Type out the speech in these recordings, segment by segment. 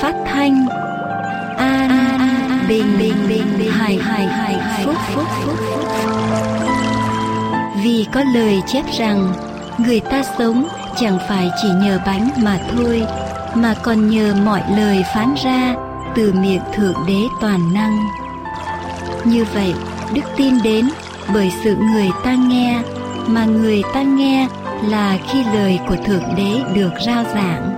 phát thanh. An, an bình bình bình hài hài hài phúc phúc phúc. Vì có lời chép rằng người ta sống chẳng phải chỉ nhờ bánh mà thôi mà còn nhờ mọi lời phán ra từ miệng thượng đế toàn năng. Như vậy đức tin đến bởi sự người ta nghe mà người ta nghe là khi lời của thượng đế được rao giảng.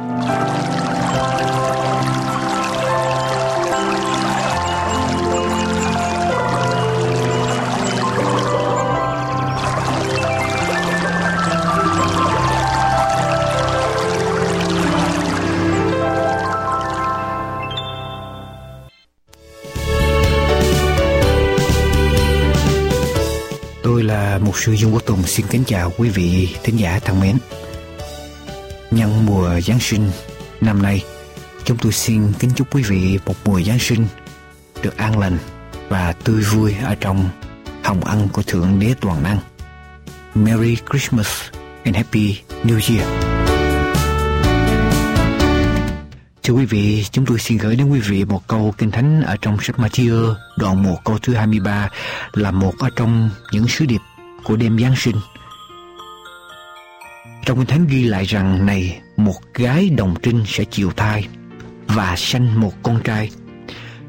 Sư Dương Quốc Tùng xin kính chào quý vị thính giả thân mến. Nhân mùa Giáng sinh năm nay, chúng tôi xin kính chúc quý vị một mùa Giáng sinh được an lành và tươi vui ở trong hồng ân của Thượng Đế Toàn Năng. Merry Christmas and Happy New Year. Thưa quý vị, chúng tôi xin gửi đến quý vị một câu kinh thánh ở trong sách Matthew đoạn 1 câu thứ 23 là một ở trong những sứ điệp của đêm Giáng sinh. Trong kinh thánh ghi lại rằng này một gái đồng trinh sẽ chịu thai và sanh một con trai.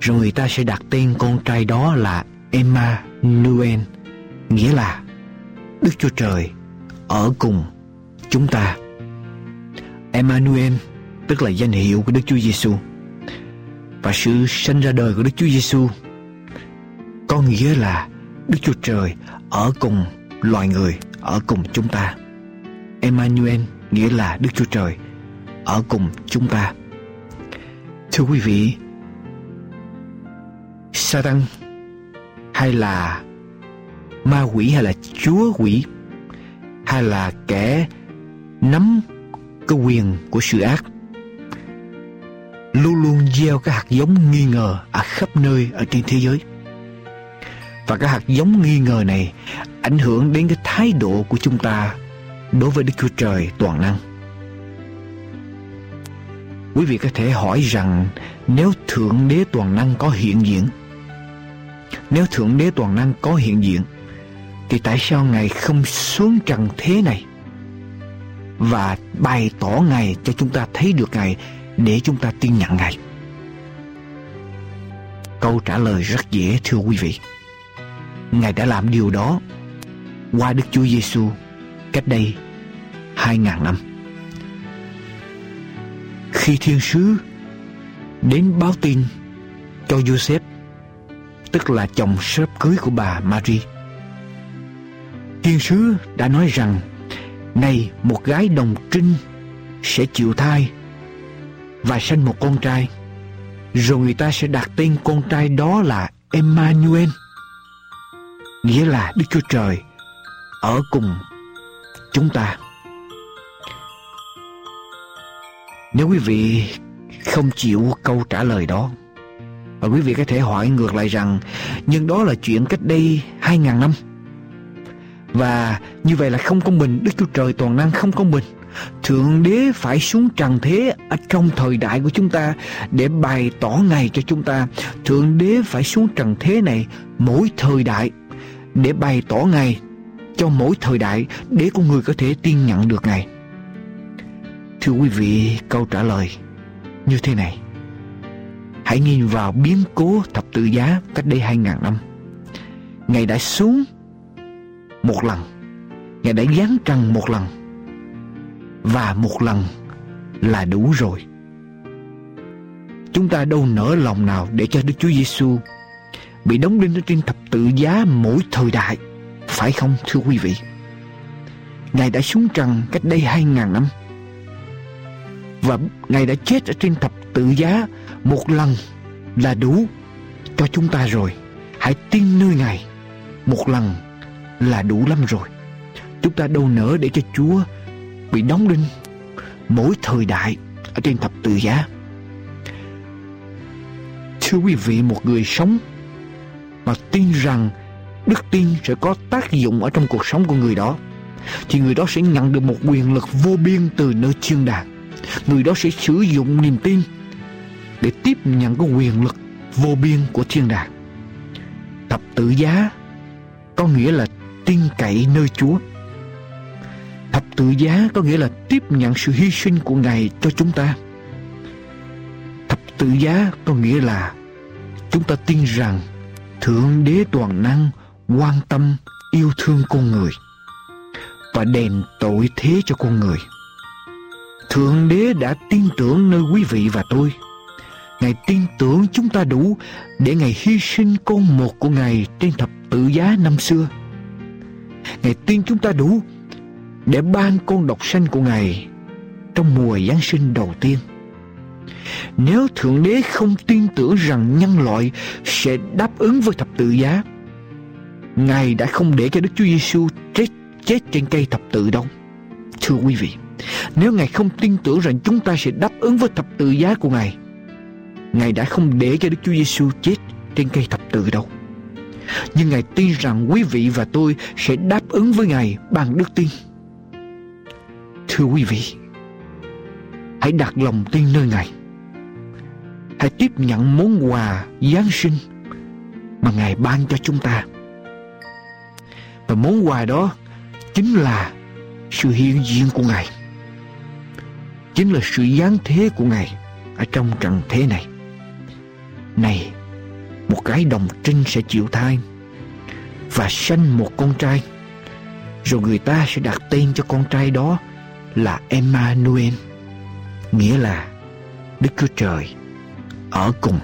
Rồi người ta sẽ đặt tên con trai đó là Emmanuel, nghĩa là Đức Chúa Trời ở cùng chúng ta. Emmanuel tức là danh hiệu của Đức Chúa Giêsu. Và sự sinh ra đời của Đức Chúa Giêsu có nghĩa là Đức Chúa Trời ở cùng loài người, ở cùng chúng ta. Emmanuel nghĩa là Đức Chúa Trời ở cùng chúng ta. Thưa quý vị, Satan hay là ma quỷ hay là chúa quỷ hay là kẻ nắm cái quyền của sự ác luôn luôn gieo cái hạt giống nghi ngờ ở khắp nơi ở trên thế giới. Và cái hạt giống nghi ngờ này ảnh hưởng đến cái thái độ của chúng ta đối với Đức Chúa Trời toàn năng. Quý vị có thể hỏi rằng nếu Thượng Đế toàn năng có hiện diện, nếu Thượng Đế toàn năng có hiện diện, thì tại sao Ngài không xuống trần thế này và bày tỏ Ngài cho chúng ta thấy được Ngài để chúng ta tin nhận Ngài? Câu trả lời rất dễ thưa quý vị. Ngài đã làm điều đó qua Đức Chúa Giêsu cách đây hai ngàn năm. Khi thiên sứ đến báo tin cho Joseph, tức là chồng sắp cưới của bà Marie, thiên sứ đã nói rằng này một gái đồng trinh sẽ chịu thai và sanh một con trai rồi người ta sẽ đặt tên con trai đó là Emmanuel nghĩa là Đức Chúa Trời ở cùng chúng ta. Nếu quý vị không chịu câu trả lời đó, và quý vị có thể hỏi ngược lại rằng, nhưng đó là chuyện cách đây hai ngàn năm. Và như vậy là không công bình Đức Chúa Trời toàn năng không công bình Thượng Đế phải xuống trần thế ở trong thời đại của chúng ta để bày tỏ Ngài cho chúng ta. Thượng Đế phải xuống trần thế này mỗi thời đại để bày tỏ Ngài cho mỗi thời đại để con người có thể tin nhận được Ngài. Thưa quý vị, câu trả lời như thế này. Hãy nhìn vào biến cố thập tự giá cách đây hai ngàn năm. Ngài đã xuống một lần. Ngài đã giáng trần một lần và một lần là đủ rồi. Chúng ta đâu nỡ lòng nào để cho Đức Chúa Giêsu bị đóng đinh ở trên thập tự giá mỗi thời đại, phải không thưa quý vị? Ngài đã xuống trần cách đây hai ngàn năm và Ngài đã chết ở trên thập tự giá một lần là đủ cho chúng ta rồi. Hãy tin nơi Ngài một lần là đủ lắm rồi. Chúng ta đâu nỡ để cho Chúa bị đóng đinh mỗi thời đại ở trên thập tự giá. Thưa quý vị, một người sống mà tin rằng đức tin sẽ có tác dụng ở trong cuộc sống của người đó. Thì người đó sẽ nhận được một quyền lực vô biên từ nơi thiên đàng. Người đó sẽ sử dụng niềm tin để tiếp nhận cái quyền lực vô biên của thiên đàng. Thập tự giá có nghĩa là tin cậy nơi chúa. Thập tự giá có nghĩa là tiếp nhận sự hy sinh của ngài cho chúng ta. Thập tự giá có nghĩa là chúng ta tin rằng thượng đế toàn năng quan tâm, yêu thương con người và đền tội thế cho con người. Thượng đế đã tin tưởng nơi quý vị và tôi. Ngài tin tưởng chúng ta đủ để ngài hy sinh con một của ngài trên thập tự giá năm xưa. Ngài tin chúng ta đủ để ban con độc sanh của ngài trong mùa giáng sinh đầu tiên. Nếu thượng đế không tin tưởng rằng nhân loại sẽ đáp ứng với thập tự giá ngài đã không để cho đức chúa giêsu chết chết trên cây thập tự đâu. Thưa quý vị, nếu ngài không tin tưởng rằng chúng ta sẽ đáp ứng với thập tự giá của ngài ngài đã không để cho đức chúa giêsu chết trên cây thập tự đâu. Nhưng ngài tin rằng quý vị và tôi sẽ đáp ứng với ngài bằng đức tin. Thưa quý vị, hãy đặt lòng tin nơi ngài. Hãy tiếp nhận món quà giáng sinh mà ngài ban cho chúng ta và món quà đó chính là sự hiện diện của ngài. Chính là sự giáng thế của ngài ở trong trần thế này. Này, một cái đồng trinh sẽ chịu thai và sanh một con trai. Rồi người ta sẽ đặt tên cho con trai đó là Emmanuel, nghĩa là Đức Chúa Trời ở cùng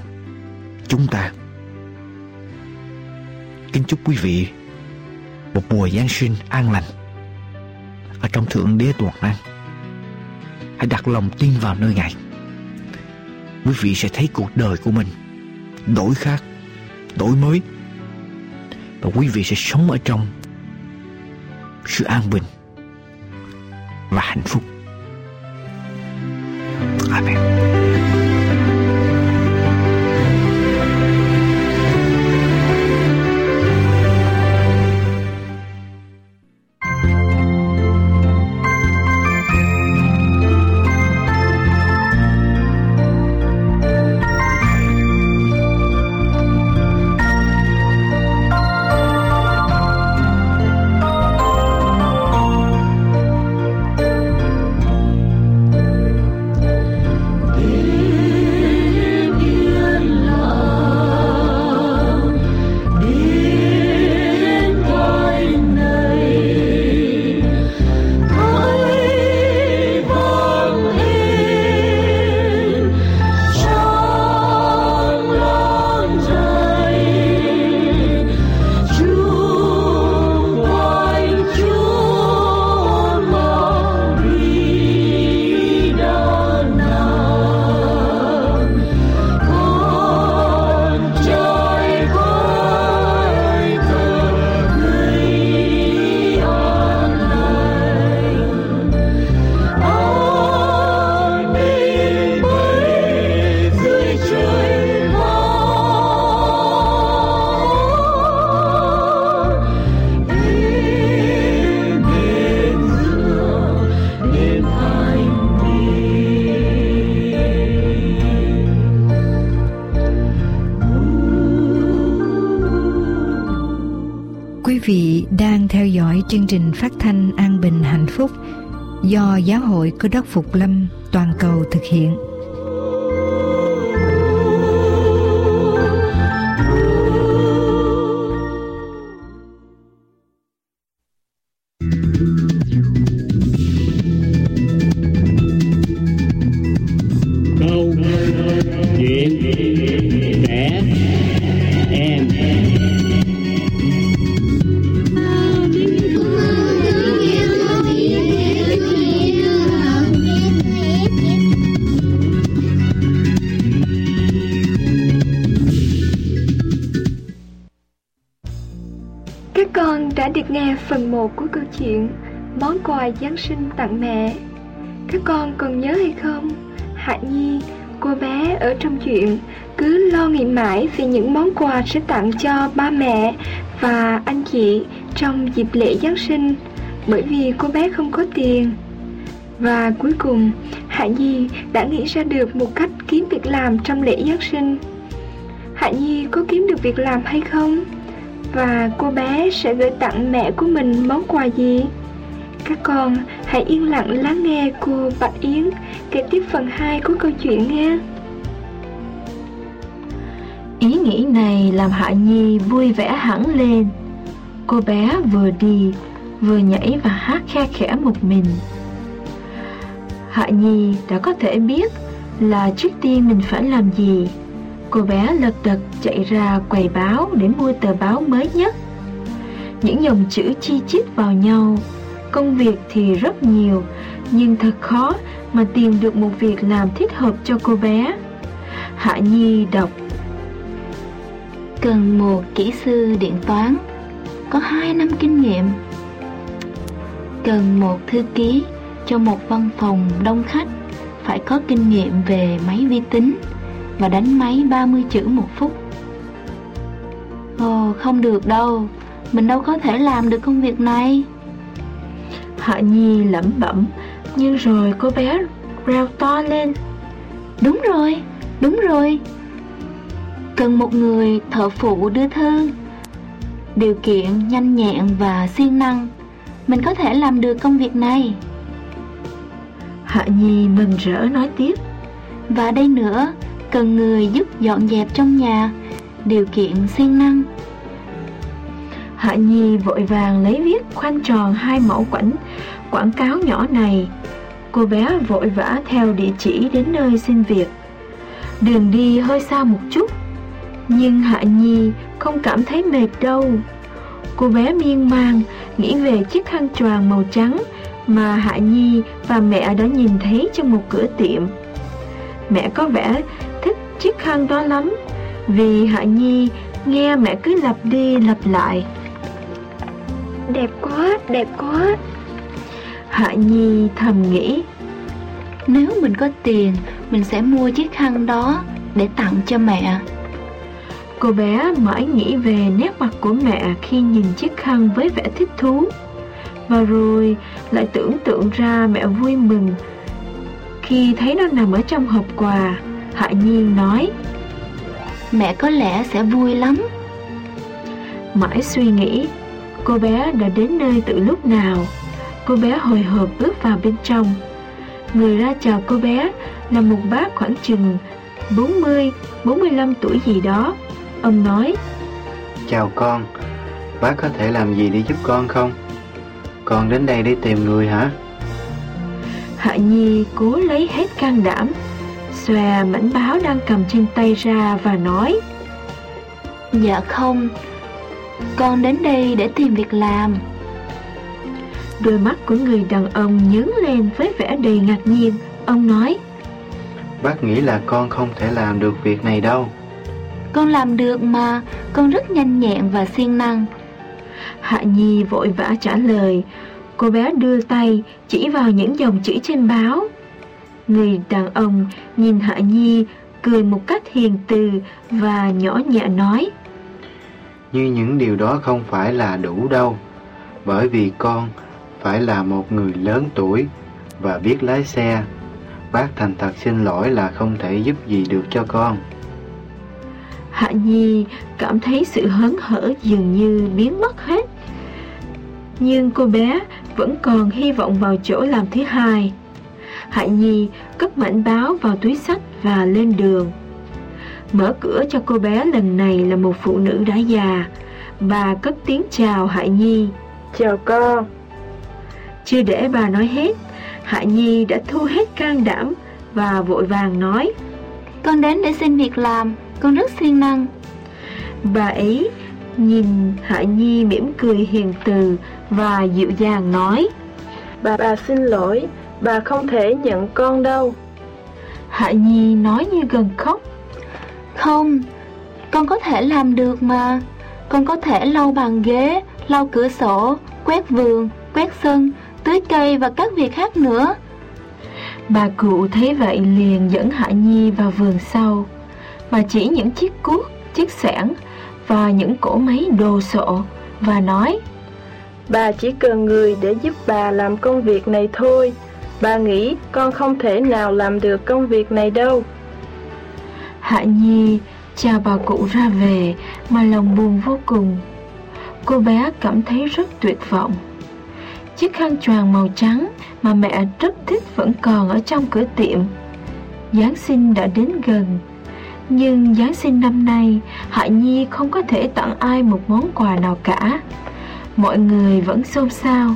chúng ta. Kính chúc quý vị một mùa Giáng sinh an lành ở trong Thượng Đế Toàn Năng. Hãy đặt lòng tin vào nơi Ngài. Quý vị sẽ thấy cuộc đời của mình đổi khác, đổi mới và quý vị sẽ sống ở trong sự an bình và hạnh phúc. Theo dõi chương trình phát thanh An Bình Hạnh Phúc do Giáo hội Cơ đốc Phục Lâm toàn cầu thực hiện. Phần một của câu chuyện món quà Giáng sinh tặng mẹ. Các con còn nhớ hay không? Hạ Nhi, cô bé ở trong chuyện cứ lo nghĩ mãi về những món quà sẽ tặng cho ba mẹ và anh chị trong dịp lễ Giáng sinh bởi vì cô bé không có tiền. Và cuối cùng, Hạ Nhi đã nghĩ ra được một cách kiếm việc làm trong lễ Giáng sinh. Hạ Nhi có kiếm được việc làm hay không? Và cô bé sẽ gửi tặng mẹ của mình món quà gì? Các con hãy yên lặng lắng nghe cô Bạch Yến kể tiếp phần 2 của câu chuyện nhé. Ý nghĩ này làm Hạ Nhi vui vẻ hẳn lên. Cô bé vừa đi, vừa nhảy và hát khe khẽ một mình. Hạ Nhi đã có thể biết là trước tiên mình phải làm gì. Cô bé lật đật chạy ra quầy báo để mua tờ báo mới nhất. Những dòng chữ chi chít vào nhau. Công việc thì rất nhiều, nhưng thật khó mà tìm được một việc làm thích hợp cho cô bé. Hạ Nhi đọc Cần một kỹ sư điện toán Có 2 năm kinh nghiệm Cần một thư ký cho một văn phòng đông khách Phải có kinh nghiệm về máy vi tính và đánh máy 30 chữ một phút. Ồ không được đâu. Mình đâu có thể làm được công việc này. Hạ Nhi lẩm bẩm Nhưng rồi cô bé reo to lên. Đúng rồi, đúng rồi. Cần một người thợ phụ đưa thư. Điều kiện nhanh nhẹn và siêng năng. Mình có thể làm được công việc này. Hạ Nhi mừng rỡ nói tiếp. Và đây nữa Cần người giúp dọn dẹp trong nhà Điều kiện siêng năng Hạ Nhi vội vàng lấy viết khoanh tròn hai mẫu quảnh quảng cáo nhỏ này. Cô bé vội vã theo địa chỉ đến nơi xin việc. Đường đi hơi xa một chút, nhưng Hạ Nhi không cảm thấy mệt đâu. Cô bé miên man nghĩ về chiếc khăn choàng màu trắng mà Hạ Nhi và mẹ đã nhìn thấy trong một cửa tiệm. Mẹ có vẻ chiếc khăn đó lắm, vì Hạ Nhi nghe mẹ cứ lặp đi lặp lại. Đẹp quá, đẹp quá. Hạ Nhi thầm nghĩ Nếu mình có tiền Mình sẽ mua chiếc khăn đó Để tặng cho mẹ. Cô bé mãi nghĩ về nét mặt của mẹ Khi nhìn chiếc khăn với vẻ thích thú. Và rồi lại tưởng tượng ra mẹ vui mừng Khi thấy nó nằm ở trong hộp quà Hạ Nhi nói Mẹ có lẽ sẽ vui lắm. Mãi suy nghĩ Cô bé đã đến nơi từ lúc nào. Cô bé hồi hộp bước vào bên trong. Người ra chào cô bé là một bác khoảng chừng 40, 45 tuổi gì đó. Ông nói Chào con, bác có thể làm gì để giúp con không? Con đến đây để tìm người hả? Hạ Nhi cố lấy hết can đảm Xòe mảnh báo đang cầm trên tay ra và nói Dạ không, con đến đây để tìm việc làm. Đôi mắt của người đàn ông nhướng lên với vẻ đầy ngạc nhiên. Ông nói Bác nghĩ là con không thể làm được việc này đâu. Con làm được mà Con rất nhanh nhẹn và siêng năng. Hạ Nhi vội vã trả lời. Cô bé đưa tay chỉ vào những dòng chữ trên báo Người đàn ông nhìn Hạ Nhi cười một cách hiền từ và nhỏ nhẹ nói như những điều đó không phải là đủ đâu, bởi vì con phải là một người lớn tuổi và biết lái xe. Bác thành thật xin lỗi là không thể giúp gì được cho con. Hạ Nhi cảm thấy sự hớn hở dường như biến mất hết. Nhưng cô bé vẫn còn hy vọng vào chỗ làm thứ hai. Hạ Nhi cất mảnh báo vào túi sách và lên đường. Mở cửa cho cô bé lần này là một phụ nữ đã già. Bà cất tiếng chào Hạ Nhi. Chào con. Chưa để bà nói hết Hạ Nhi đã thu hết can đảm Và vội vàng nói Con đến để xin việc làm Con rất siêng năng. Bà ấy nhìn Hạ Nhi mỉm cười hiền từ Và dịu dàng nói Bà bà xin lỗi Bà không thể nhận con đâu Hạ Nhi nói như gần khóc không, con có thể làm được mà. Con có thể lau bàn ghế, lau cửa sổ, quét vườn, quét sân, tưới cây và các việc khác nữa. Bà cụ thấy vậy liền dẫn Hạ Nhi vào vườn sau. Bà chỉ những chiếc cuốc, chiếc xẻng và những cỗ máy đồ sộ và nói Bà chỉ cần người để giúp bà làm công việc này thôi Bà nghĩ con không thể nào làm được công việc này đâu. Hạ Nhi chào bà cụ ra về mà lòng buồn vô cùng. Cô bé cảm thấy rất tuyệt vọng. Chiếc khăn choàng màu trắng mà mẹ rất thích vẫn còn ở trong cửa tiệm. Giáng sinh đã đến gần, nhưng Giáng sinh năm nay Hạ Nhi không có thể tặng ai một món quà nào cả. Mọi người vẫn xôn xao.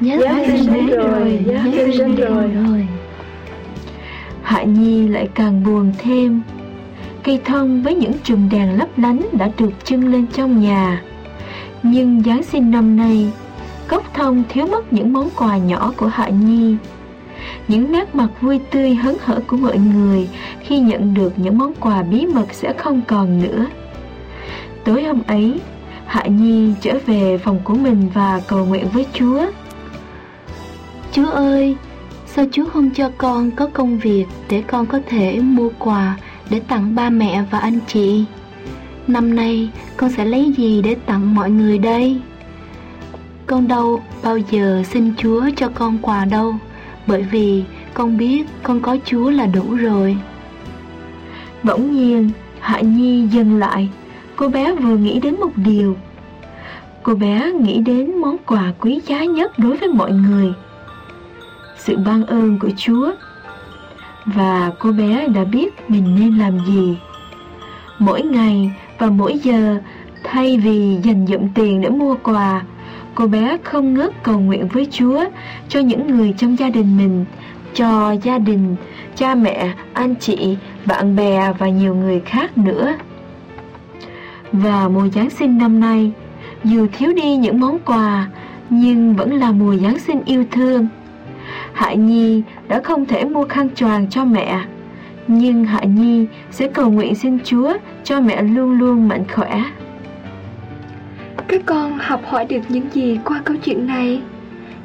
Giáng sinh đến rồi, Giáng sinh đến rồi. Hạ Nhi lại càng buồn thêm. Cây thông với những chùm đèn lấp lánh đã được trưng lên trong nhà. Nhưng Giáng sinh năm nay, Cốc thông thiếu mất những món quà nhỏ của Hạ Nhi. Những nét mặt vui tươi hớn hở của mọi người khi nhận được những món quà bí mật sẽ không còn nữa. Tối hôm ấy, Hạ Nhi trở về phòng của mình và cầu nguyện với Chúa. Chúa ơi, sao Chúa không cho con có công việc để con có thể mua quà để tặng ba mẹ và anh chị? Năm nay con sẽ lấy gì để tặng mọi người đây? Con đâu bao giờ xin Chúa cho con quà đâu, bởi vì con biết con có Chúa là đủ rồi. Bỗng nhiên, Hạ Nhi dừng lại, cô bé vừa nghĩ đến một điều. Cô bé nghĩ đến món quà quý giá nhất đối với mọi người. Sự ban ơn của Chúa. Và cô bé đã biết mình nên làm gì. Mỗi ngày và mỗi giờ, thay vì dành dụm tiền để mua quà, cô bé không ngớt cầu nguyện với Chúa cho những người trong gia đình mình, cho gia đình, cha mẹ, anh chị, bạn bè và nhiều người khác nữa. Và mùa Giáng sinh năm nay, dù thiếu đi những món quà, nhưng vẫn là mùa Giáng sinh yêu thương. Hạ Nhi đã không thể mua khăn choàng cho mẹ, nhưng Hạ Nhi sẽ cầu nguyện xin Chúa cho mẹ luôn luôn mạnh khỏe. Các con học hỏi được những gì qua câu chuyện này?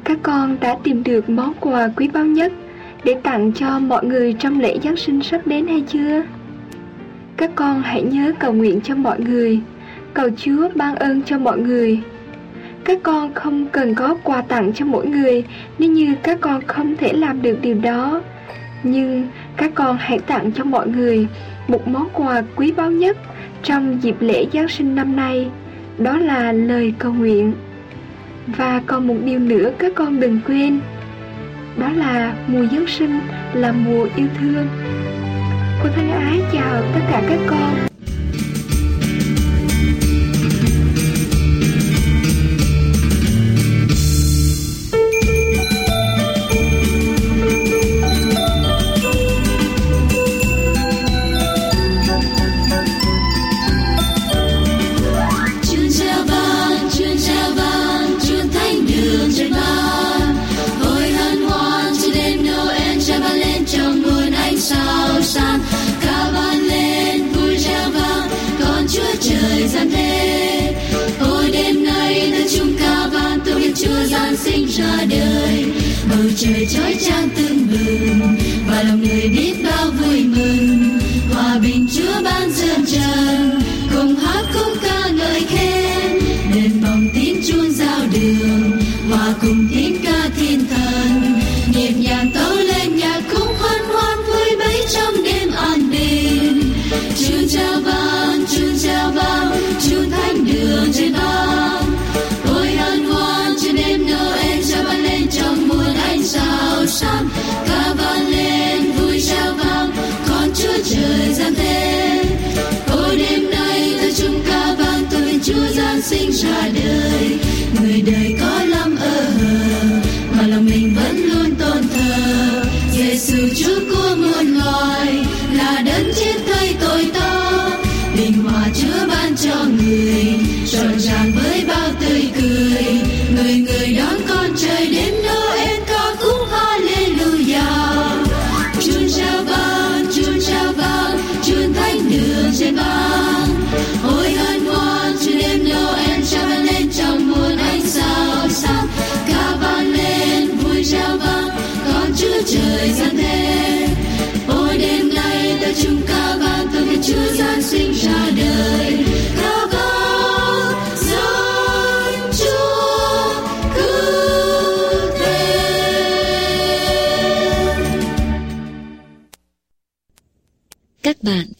Các con đã tìm được món quà quý báu nhất để tặng cho mọi người trong lễ Giáng sinh sắp đến hay chưa? Các con hãy nhớ cầu nguyện cho mọi người, cầu Chúa ban ơn cho mọi người. Các con không cần có quà tặng cho mỗi người, nếu như các con không thể làm được điều đó. Nhưng các con hãy tặng cho mọi người một món quà quý báu nhất trong dịp lễ Giáng sinh năm nay, đó là lời cầu nguyện. Và còn một điều nữa các con đừng quên, đó là mùa giáng sinh là mùa yêu thương. Cô thân ái chào tất cả các con.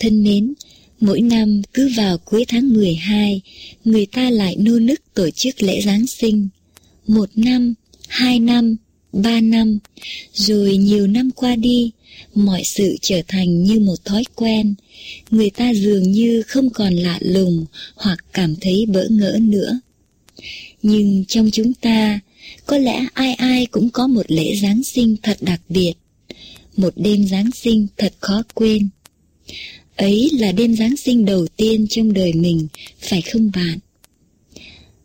Thân mến, mỗi năm cứ vào cuối tháng 12, người ta lại nô nức tổ chức lễ Giáng sinh. Một năm, hai năm, ba năm, rồi nhiều năm qua đi, mọi sự trở thành như một thói quen. Người ta dường như không còn lạ lùng hoặc cảm thấy bỡ ngỡ nữa. Nhưng trong chúng ta, có lẽ ai ai cũng có một lễ Giáng sinh thật đặc biệt, một đêm Giáng sinh thật khó quên. Ấy là đêm Giáng sinh đầu tiên trong đời mình, phải không bạn?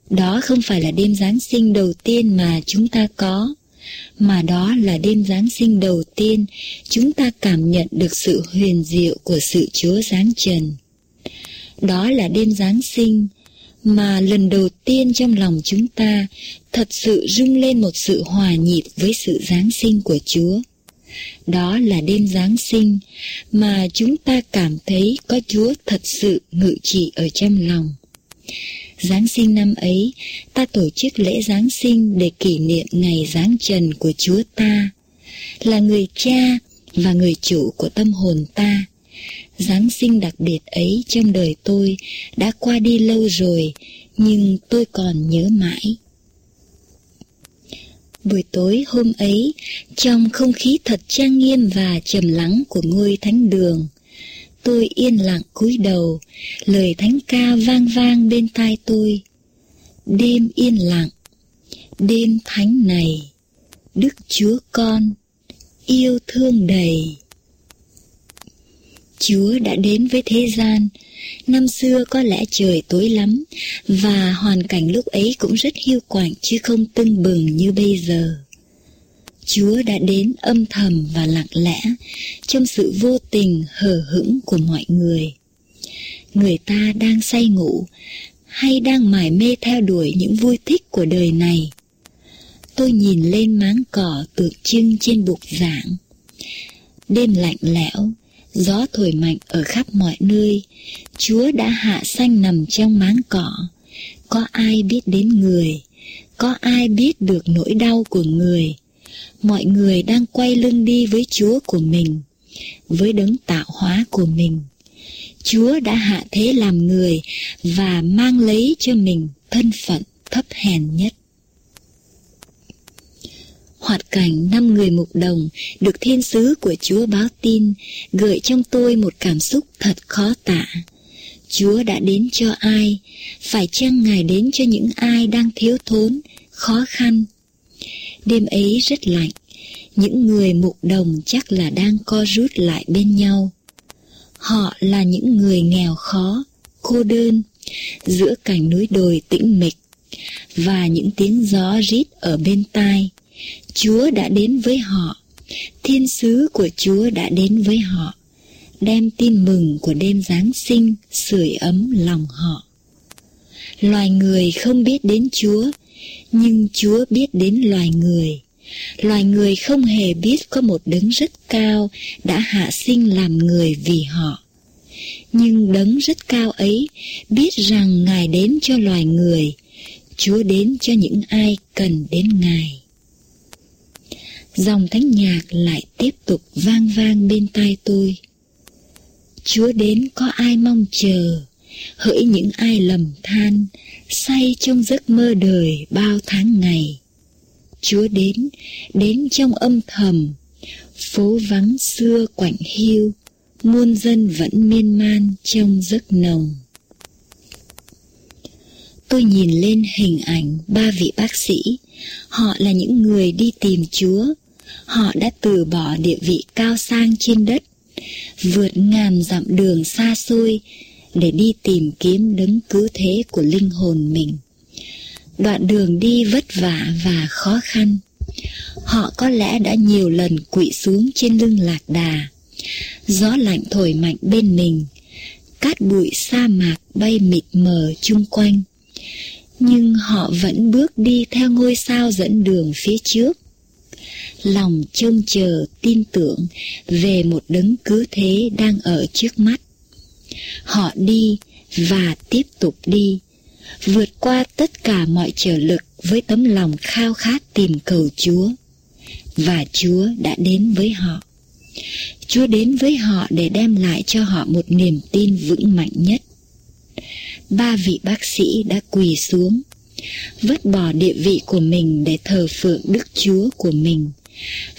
Đó không phải là đêm Giáng sinh đầu tiên mà chúng ta có, mà đó là đêm Giáng sinh đầu tiên chúng ta cảm nhận được sự huyền diệu của sự Chúa Giáng Trần. Đó là đêm Giáng sinh mà lần đầu tiên trong lòng chúng ta thật sự rung lên một sự hòa nhịp với sự Giáng sinh của Chúa. Đó là đêm Giáng sinh mà chúng ta cảm thấy có Chúa thật sự ngự trị ở trong lòng. Giáng sinh năm ấy, ta tổ chức lễ Giáng sinh để kỷ niệm ngày Giáng trần của Chúa ta, là người cha và người chủ của tâm hồn ta. Giáng sinh đặc biệt ấy trong đời tôi đã qua đi lâu rồi, nhưng tôi còn nhớ mãi. Buổi tối hôm ấy, trong không khí thật trang nghiêm và trầm lắng của ngôi thánh đường, tôi yên lặng cúi đầu, lời thánh ca vang vang bên tai tôi. Đêm yên lặng, đêm thánh này, Đức Chúa Con, yêu thương đầy. Chúa đã đến với thế gian, năm xưa có lẽ trời tối lắm, và hoàn cảnh lúc ấy cũng rất hiu quạnh chứ không tưng bừng như bây giờ. Chúa đã đến âm thầm và lặng lẽ trong sự vô tình hờ hững của mọi người. Người ta đang say ngủ hay đang mải mê theo đuổi những vui thích của đời này. Tôi nhìn lên máng cỏ tượng trưng trên bục giảng. Đêm lạnh lẽo, gió thổi mạnh ở khắp mọi nơi, Chúa đã hạ xanh nằm trong máng cỏ. Có ai biết đến người, có ai biết được nỗi đau của người, mọi người đang quay lưng đi với Chúa của mình, với đấng tạo hóa của mình. Chúa đã hạ thế làm người và mang lấy cho mình thân phận thấp hèn nhất. Hoạt cảnh năm người mục đồng được thiên sứ của Chúa báo tin gợi trong tôi một cảm xúc thật khó tả. Chúa đã đến cho ai? Phải chăng Ngài đến cho những ai đang thiếu thốn, khó khăn, Đêm ấy rất lạnh, những người mục đồng chắc là đang co rút lại bên nhau. Họ là những người nghèo khó, cô đơn, giữa cảnh núi đồi tĩnh mịch, và những tiếng gió rít ở bên tai. Chúa đã đến với họ, thiên sứ của Chúa đã đến với họ, đem tin mừng của đêm Giáng sinh sưởi ấm lòng họ. Loài người không biết đến Chúa nhưng Chúa biết đến loài người. Loài người không hề biết có một đấng rất cao đã hạ sinh làm người vì họ. Nhưng đấng rất cao ấy biết rằng Ngài đến cho loài người, Chúa đến cho những ai cần đến Ngài. Dòng thánh nhạc lại tiếp tục vang vang bên tai tôi. Chúa đến có ai mong chờ, hỡi những ai lầm than, say trong giấc mơ đời bao tháng ngày. Chúa đến, đến trong âm thầm, phố vắng xưa quạnh hiu, muôn dân vẫn miên man trong giấc nồng. Tôi nhìn lên hình ảnh ba vị bác sĩ, họ là những người đi tìm Chúa, họ đã từ bỏ địa vị cao sang trên đất, vượt ngàn dặm đường xa xôi để đi tìm kiếm đấng cứu thế của linh hồn mình. Đoạn đường đi vất vả và khó khăn. Họ có lẽ đã nhiều lần quỵ xuống trên lưng lạc đà. Gió lạnh thổi mạnh bên mình, cát bụi sa mạc bay mịt mờ chung quanh. Nhưng họ vẫn bước đi theo ngôi sao dẫn đường phía trước. Lòng trông chờ tin tưởng về một đấng cứu thế đang ở trước mắt. Họ đi và tiếp tục đi, vượt qua tất cả mọi trở lực với tấm lòng khao khát tìm cầu Chúa. Và Chúa đã đến với họ. Chúa đến với họ để đem lại cho họ một niềm tin vững mạnh nhất. Ba vị bác sĩ đã quỳ xuống, vứt bỏ địa vị của mình để thờ phượng Đức Chúa của mình,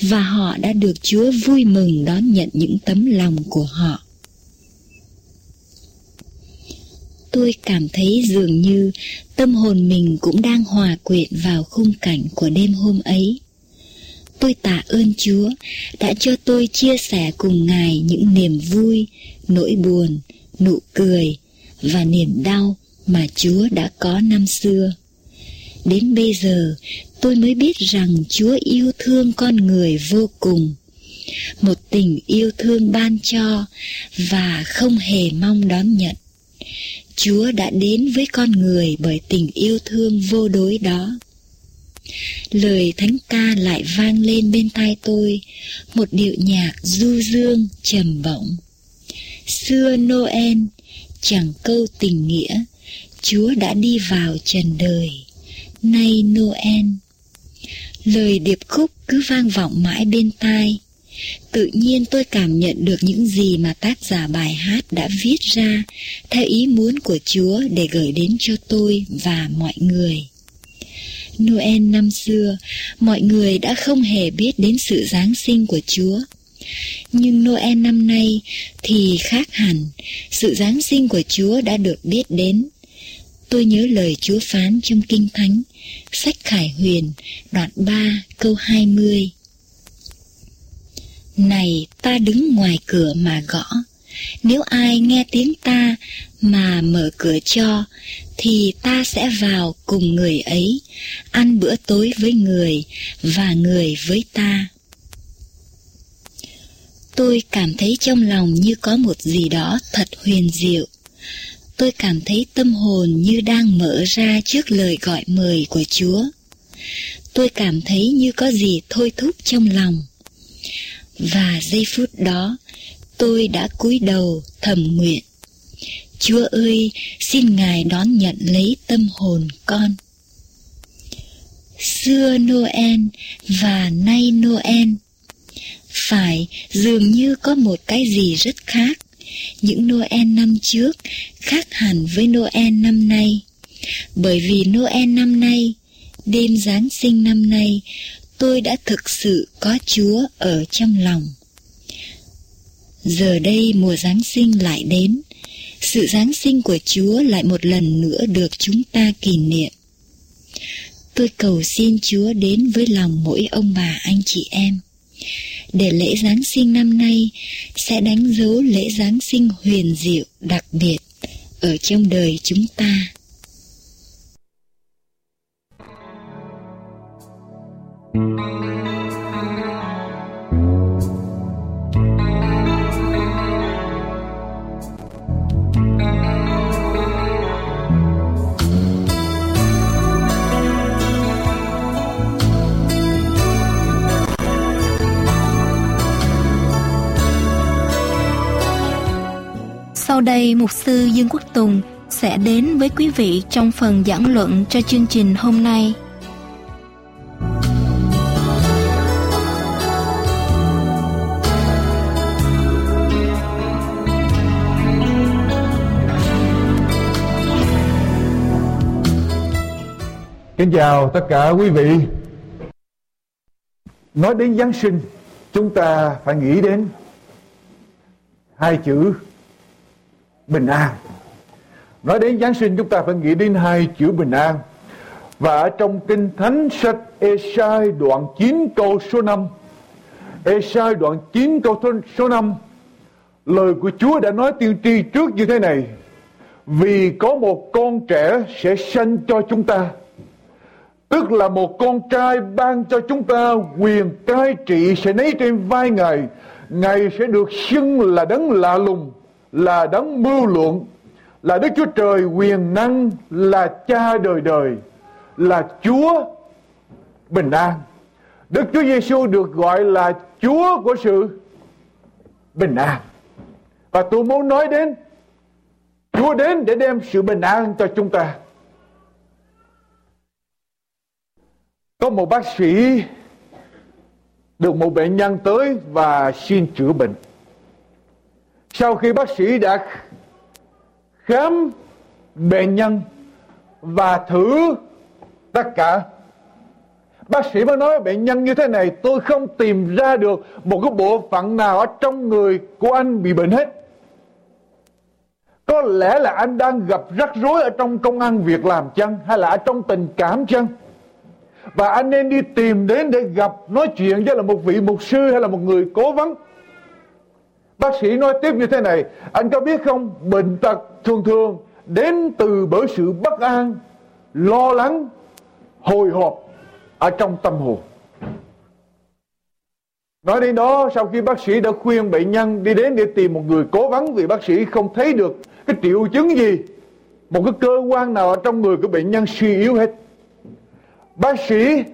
và họ đã được Chúa vui mừng đón nhận những tấm lòng của họ. Tôi cảm thấy dường như tâm hồn mình cũng đang hòa quyện vào khung cảnh của đêm hôm ấy. Tôi tạ ơn Chúa đã cho tôi chia sẻ cùng Ngài những niềm vui, nỗi buồn, nụ cười và niềm đau mà Chúa đã có năm xưa. Đến bây giờ, tôi mới biết rằng Chúa yêu thương con người vô cùng. Một tình yêu thương ban cho và không hề mong đón nhận. Chúa đã đến với con người bởi tình yêu thương vô đối đó. Lời thánh ca lại vang lên bên tai tôi, một điệu nhạc du dương, trầm bổng. Xưa Noel, chẳng câu tình nghĩa, Chúa đã đi vào trần đời. Nay Noel, lời điệp khúc cứ vang vọng mãi bên tai, tự nhiên tôi cảm nhận được những gì mà tác giả bài hát đã viết ra theo ý muốn của Chúa để gửi đến cho tôi và mọi người. Noel năm xưa, mọi người đã không hề biết đến sự Giáng sinh của Chúa. Nhưng Noel năm nay thì khác hẳn, sự Giáng sinh của Chúa đã được biết đến. Tôi nhớ lời Chúa phán trong Kinh Thánh, sách Khải Huyền, đoạn 3, câu 20. Này ta đứng ngoài cửa mà gõ. Nếu ai nghe tiếng ta mà mở cửa cho Thì ta sẽ vào cùng người ấy Ăn bữa tối với người và người với ta. Tôi cảm thấy trong lòng như có một gì đó thật huyền diệu. Tôi cảm thấy tâm hồn như đang mở ra trước lời gọi mời của Chúa. Tôi cảm thấy như có gì thôi thúc trong lòng. Và giây phút đó, tôi đã cúi đầu thầm nguyện. Chúa ơi, xin ngài đón nhận lấy tâm hồn con. Xưa noel và nay noel. Phải, dường như có một cái gì rất khác những noel năm trước khác hẳn với noel năm nay bởi vì noel năm nay đêm giáng sinh năm nay tôi đã thực sự có Chúa ở trong lòng. Giờ đây mùa Giáng sinh lại đến, sự Giáng sinh của Chúa lại một lần nữa được chúng ta kỷ niệm. Tôi cầu xin Chúa đến với lòng mỗi ông bà anh chị em, để lễ Giáng sinh năm nay sẽ đánh dấu lễ Giáng sinh huyền diệu đặc biệt ở trong đời chúng ta. Sau đây, Mục sư Dương Quốc Tùng sẽ đến với quý vị trong phần giảng luận cho chương trình hôm nay. Kính chào tất cả quý vị Nói đến Giáng sinh Chúng ta phải nghĩ đến Hai chữ Bình an Nói đến Giáng sinh chúng ta phải nghĩ đến hai chữ bình an Và ở trong Kinh Thánh sách Esai đoạn 9 câu số 5 Esai đoạn 9 câu số 5 Lời của Chúa đã nói tiên tri trước như thế này Vì có một con trẻ sẽ sanh cho chúng ta Tức là một con trai ban cho chúng ta quyền cai trị sẽ nấy trên vai Ngài. Ngài sẽ được xưng là đấng lạ lùng, là đấng mưu luận, là Đức Chúa Trời quyền năng, là cha đời đời, là Chúa bình an. Đức Chúa Giêsu được gọi là Chúa của sự bình an. Và tôi muốn nói đến Chúa đến để đem sự bình an cho chúng ta. Có một bác sĩ được một bệnh nhân tới và xin chữa bệnh sau khi bác sĩ đã khám bệnh nhân và thử tất cả, bác sĩ mới nói bệnh nhân như thế này, tôi không tìm ra được một cái bộ phận nào ở trong người của anh bị bệnh hết. Có lẽ là anh đang gặp rắc rối ở trong công ăn việc làm chăng, hay là ở trong tình cảm chăng? Và anh nên đi tìm đến để gặp, nói chuyện với là một vị mục sư hay là một người cố vấn bác sĩ nói tiếp như thế này, anh có biết không bệnh tật thường thường đến từ bởi sự bất an, lo lắng, hồi hộp ở trong tâm hồn Nói đến đó, sau khi bác sĩ đã khuyên bệnh nhân đi đến để tìm một người cố vấn vì bác sĩ không thấy được cái triệu chứng gì, một cái cơ quan nào ở trong người của bệnh nhân suy yếu hết. Bác sĩ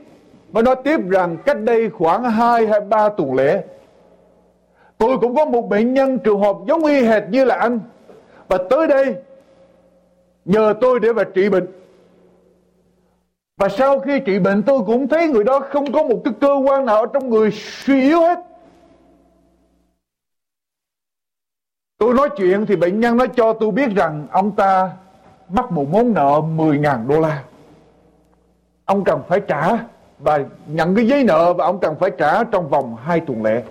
mới nói tiếp rằng cách đây khoảng 2 hay 3 tuần lễ tôi cũng có một bệnh nhân trường hợp giống y hệt như là anh và tới đây, nhờ tôi để mà trị bệnh và sau khi trị bệnh, tôi cũng thấy người đó không có một cái cơ quan nào ở trong người suy yếu hết. Tôi nói chuyện thì bệnh nhân nói cho tôi biết rằng ông ta mắc một món nợ 10.000 đô la. Ông cần phải trả và nhận cái giấy nợ và ông cần phải trả trong vòng 2 tuần lễ.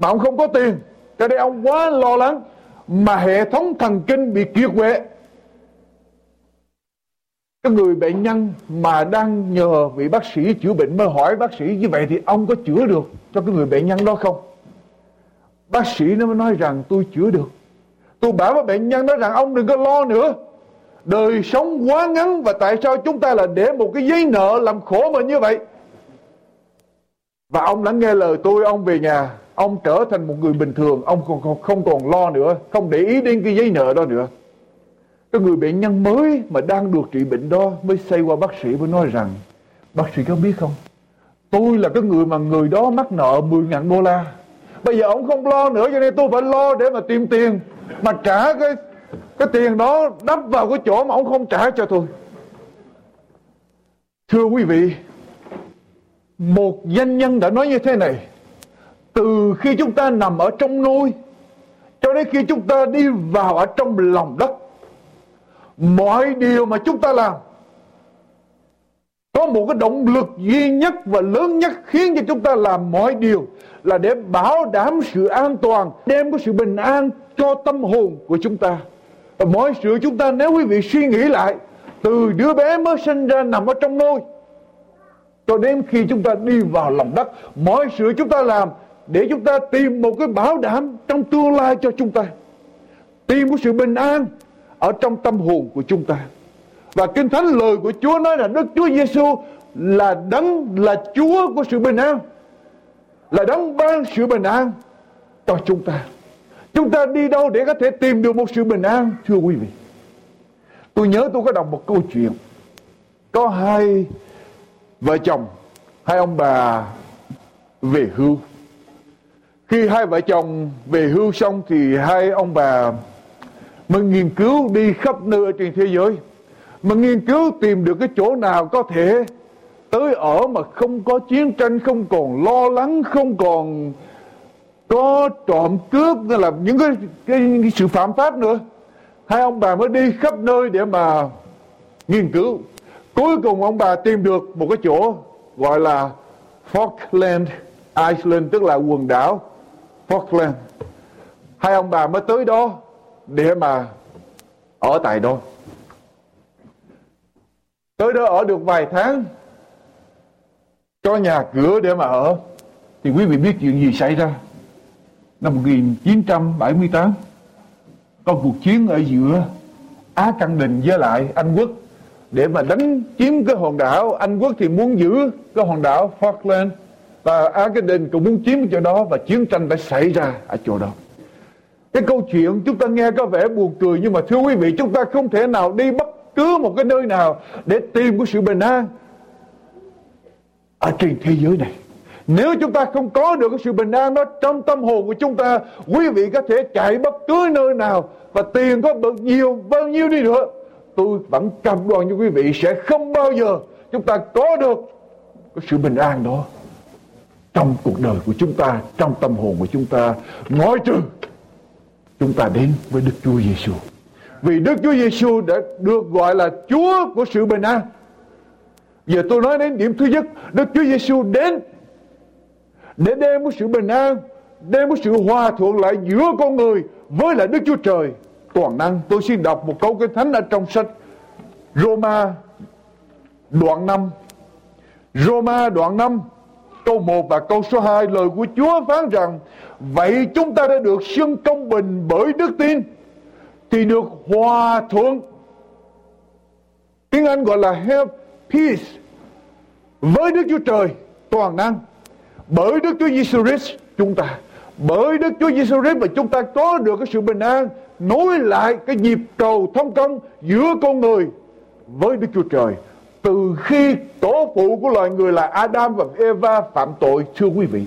Mà ông không có tiền, cho nên ông quá lo lắng mà hệ thống thần kinh bị kiệt quệ. Cái người bệnh nhân mà đang nhờ vị bác sĩ chữa bệnh mới hỏi bác sĩ như vậy thì ông có chữa được cho cái người bệnh nhân đó không? Bác sĩ nó mới nói rằng tôi chữa được. Tôi bảo với bệnh nhân nói rằng ông đừng có lo nữa. Đời sống quá ngắn và tại sao chúng ta là để một cái giấy nợ làm khổ mình như vậy? Và ông đã nghe lời tôi ông về nhà ông trở thành một người bình thường ông không, không, không còn lo nữa không để ý đến cái giấy nợ đó nữa. Cái người bệnh nhân mới mà đang được trị bệnh đó mới xây qua bác sĩ mới nói rằng bác sĩ có biết không? Tôi là cái người mà người đó mắc nợ 10.000 đô la. Bây giờ ông không lo nữa cho nên tôi phải lo để mà tìm tiền. Mà trả cái cái tiền đó đắp vào cái chỗ mà ông không trả cho tôi. Thưa quý vị một doanh nhân đã nói như thế này từ khi chúng ta nằm ở trong nôi, cho đến khi chúng ta đi vào ở trong lòng đất, mọi điều mà chúng ta làm, có một cái động lực duy nhất và lớn nhất khiến cho chúng ta làm mọi điều là để bảo đảm sự an toàn, đem cái sự bình an cho tâm hồn của chúng ta. Và mọi sự chúng ta nếu quý vị suy nghĩ lại, từ đứa bé mới sinh ra nằm ở trong nôi, cho đến khi chúng ta đi vào lòng đất, mọi sự chúng ta làm để chúng ta tìm một cái bảo đảm trong tương lai cho chúng ta tìm một sự bình an ở trong tâm hồn của chúng ta. Và Kinh Thánh lời của Chúa nói là Đức Chúa Giêsu là đấng là Chúa của sự bình an. Là đấng ban sự bình an cho chúng ta. Chúng ta đi đâu để có thể tìm được một sự bình an thưa quý vị? Tôi nhớ tôi có đọc một câu chuyện có hai vợ chồng, hai ông bà về hưu. Khi hai vợ chồng về hưu xong thì hai ông bà mới nghiên cứu đi khắp nơi ở trên thế giới mà nghiên cứu tìm được cái chỗ nào có thể tới ở mà không có chiến tranh không còn lo lắng không còn có trộm cướp hay là những cái, cái, cái sự phạm pháp nữa. Hai ông bà mới đi khắp nơi để mà nghiên cứu. Cuối cùng ông bà tìm được một cái chỗ gọi là Falkland Iceland tức là quần đảo. Falkland hai ông bà mới tới đó để mà ở tại đó. Tới đó ở được vài tháng, cho nhà cửa để mà ở. Thì quý vị biết chuyện gì xảy ra? Năm 1978 có cuộc chiến ở giữa Á Căng Đình với lại Anh Quốc. Để mà đánh chiếm cái hòn đảo Anh Quốc thì muốn giữ cái hòn đảo Falkland và Argentina cũng muốn chiếm cái chỗ đó và chiến tranh đã xảy ra ở chỗ đó cái câu chuyện chúng ta nghe có vẻ buồn cười nhưng mà thưa quý vị chúng ta không thể nào đi bất cứ một cái nơi nào để tìm cái sự bình an ở trên thế giới này. Nếu chúng ta không có được cái sự bình an đó trong tâm hồn của chúng ta, quý vị có thể chạy bất cứ nơi nào và tiền có được nhiều bao nhiêu đi nữa. Tôi vẫn cam đoan với quý vị sẽ không bao giờ chúng ta có được cái sự bình an đó trong cuộc đời của chúng ta, trong tâm hồn của chúng ta. Ngoại trừ, chúng ta đến với Đức Chúa Giêsu vì Đức Chúa Giêsu đã được gọi là Chúa của sự bình an. Giờ tôi nói đến điểm thứ nhất, Đức Chúa Giêsu đến để đem một sự bình an, đem một sự hòa thuận lại giữa con người với lại Đức Chúa Trời. Toàn năng, tôi xin đọc một câu kinh thánh ở trong sách Roma đoạn 5 Roma đoạn 5 câu 1 và câu số 2 lời của Chúa phán rằng, vậy chúng ta đã được xưng công bình bởi đức tin, thì được hòa thuận. Tiếng Anh gọi là have peace với Đức Chúa Trời toàn năng. Bởi Đức Chúa Giêsu Christ chúng ta, bởi Đức Chúa Giêsu Christ mà chúng ta có được cái sự bình an, nối lại cái nhịp cầu thông công giữa con người với Đức Chúa Trời từ khi tổ phụ của loài người là Adam và Eva phạm tội, thưa quý vị,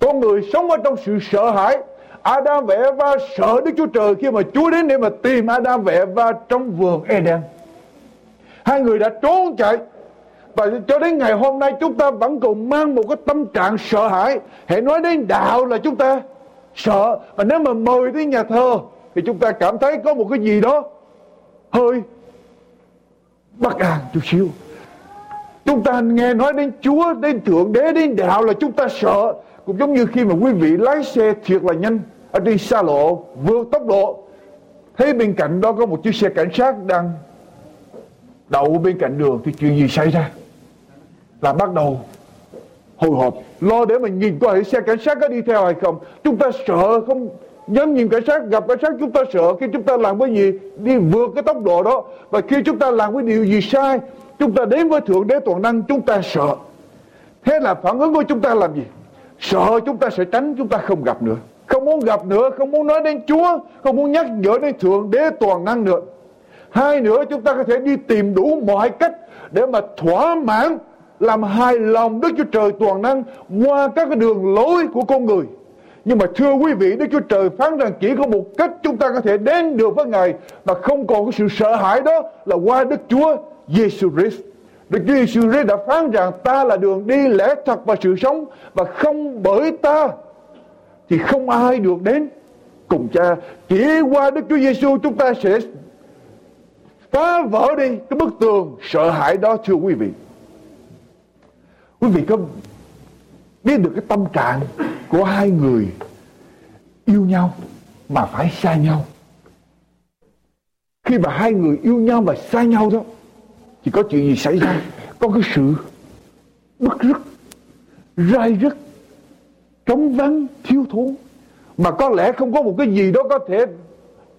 con người sống ở trong sự sợ hãi. Adam và Eva sợ Đức Chúa Trời khi mà Chúa đến để mà tìm Adam và Eva trong vườn Eden. Hai người đã trốn chạy và cho đến ngày hôm nay chúng ta vẫn còn mang một cái tâm trạng sợ hãi. Hãy nói đến đạo là chúng ta sợ và nếu mà mời đến nhà thờ thì chúng ta cảm thấy có một cái gì đó hơi bất an chút xíu. Chúng ta nghe nói đến Chúa, đến Thượng Đế, đến đạo là chúng ta sợ. Cũng giống như khi mà quý vị lái xe thiệt là nhanh, ở trên xa lộ, vượt tốc độ. Thấy bên cạnh đó có một chiếc xe cảnh sát đang đậu bên cạnh đường thì chuyện gì xảy ra? Là bắt đầu hồi hộp. Lo để mình nhìn coi xe cảnh sát có đi theo hay không? Chúng ta sợ không? Dám nhìn cảnh sát, gặp cảnh sát chúng ta sợ khi chúng ta làm cái gì? Đi vượt cái tốc độ đó. Và khi chúng ta làm cái điều gì sai, chúng ta đến với thượng đế toàn năng, chúng ta sợ. Thế là phản ứng của chúng ta làm gì? Sợ chúng ta sẽ tránh, chúng ta không gặp nữa. Không muốn gặp nữa, không muốn nói đến chúa, không muốn nhắc nhở đến thượng đế toàn năng nữa. Hai nữa, chúng ta có thể đi tìm đủ mọi cách để mà thỏa mãn, làm hài lòng Đức Chúa Trời toàn năng qua các cái đường lối của con người. Nhưng mà thưa quý vị, Đức Chúa Trời phán rằng chỉ có một cách chúng ta có thể đến được với Ngài và không còn cái sự sợ hãi đó là qua Đức Chúa Giêsu Christ. Đức Chúa Giêsu Christ đã phán rằng ta là đường đi lẽ thật và sự sống và không bởi ta thì không ai được đến cùng cha. Chỉ qua Đức Chúa Giêsu chúng ta sẽ phá vỡ đi cái bức tường sợ hãi đó thưa quý vị. Quý vị có biết được cái tâm trạng của hai người yêu nhau mà phải xa nhau. Khi mà hai người yêu nhau và xa nhau đó thì có chuyện gì xảy ra? Có cái sự bất rứt, rai rứt, trống vắng, thiếu thốn mà có lẽ không có một cái gì đó có thể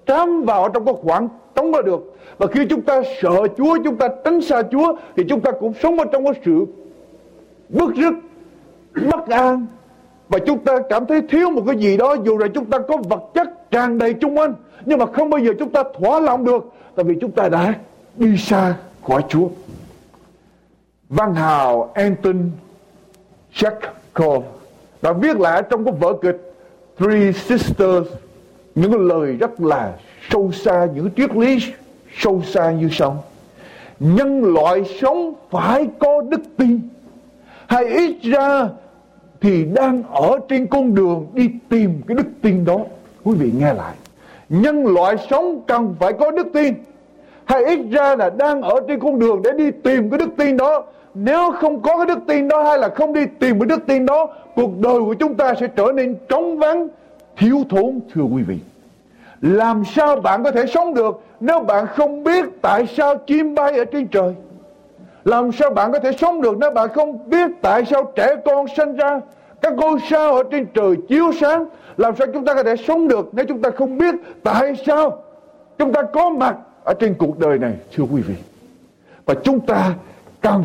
trám vào trong cái khoảng trống đó được. Và khi chúng ta sợ Chúa, chúng ta tránh xa Chúa thì chúng ta cũng sống ở trong cái sự bất rứt bất an và chúng ta cảm thấy thiếu một cái gì đó, dù là chúng ta có vật chất tràn đầy chung quanh, nhưng mà không bao giờ chúng ta thỏa lòng được, tại vì chúng ta đã đi xa khỏi Chúa. Văn hào Anton Chekhov đã viết lại trong cái vở kịch Three Sisters, những cái lời rất là sâu xa, những triết lý sâu xa như sau. Nhân loại sống phải có đức tin, hay ít ra thì đang ở trên con đường đi tìm cái đức tin đó. Quý vị nghe lại. Nhân loại sống cần phải có đức tin. Hay ít ra là đang ở trên con đường để đi tìm cái đức tin đó. Nếu không có cái đức tin đó hay là không đi tìm cái đức tin đó, cuộc đời của chúng ta sẽ trở nên trống vắng, thiếu thốn, thưa quý vị. Làm sao bạn có thể sống được nếu bạn không biết tại sao chim bay ở trên trời? Làm sao bạn có thể sống được nếu bạn không biết tại sao trẻ con sinh ra các ngôi sao ở trên trời chiếu sáng, làm sao chúng ta có thể sống được nếu chúng ta không biết tại sao chúng ta có mặt ở trên cuộc đời này, thưa quý vị? Và chúng ta cần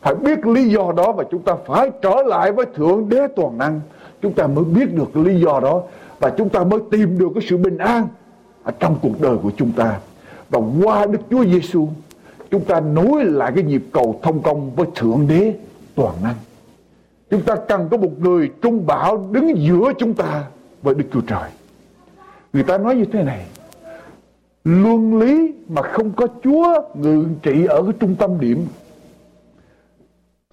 phải biết lý do đó và chúng ta phải trở lại với thượng đế toàn năng. Chúng ta mới biết được lý do đó và chúng ta mới tìm được cái sự bình an ở trong cuộc đời của chúng ta. Và qua Đức Chúa Giêsu chúng ta nối lại cái nhịp cầu thông công với Thượng Đế toàn năng. Chúng ta cần có một người trung bảo đứng giữa chúng ta với Đức Chúa Trời. Người ta nói như thế này, luân lý mà không có Chúa ngự trị ở cái trung tâm điểm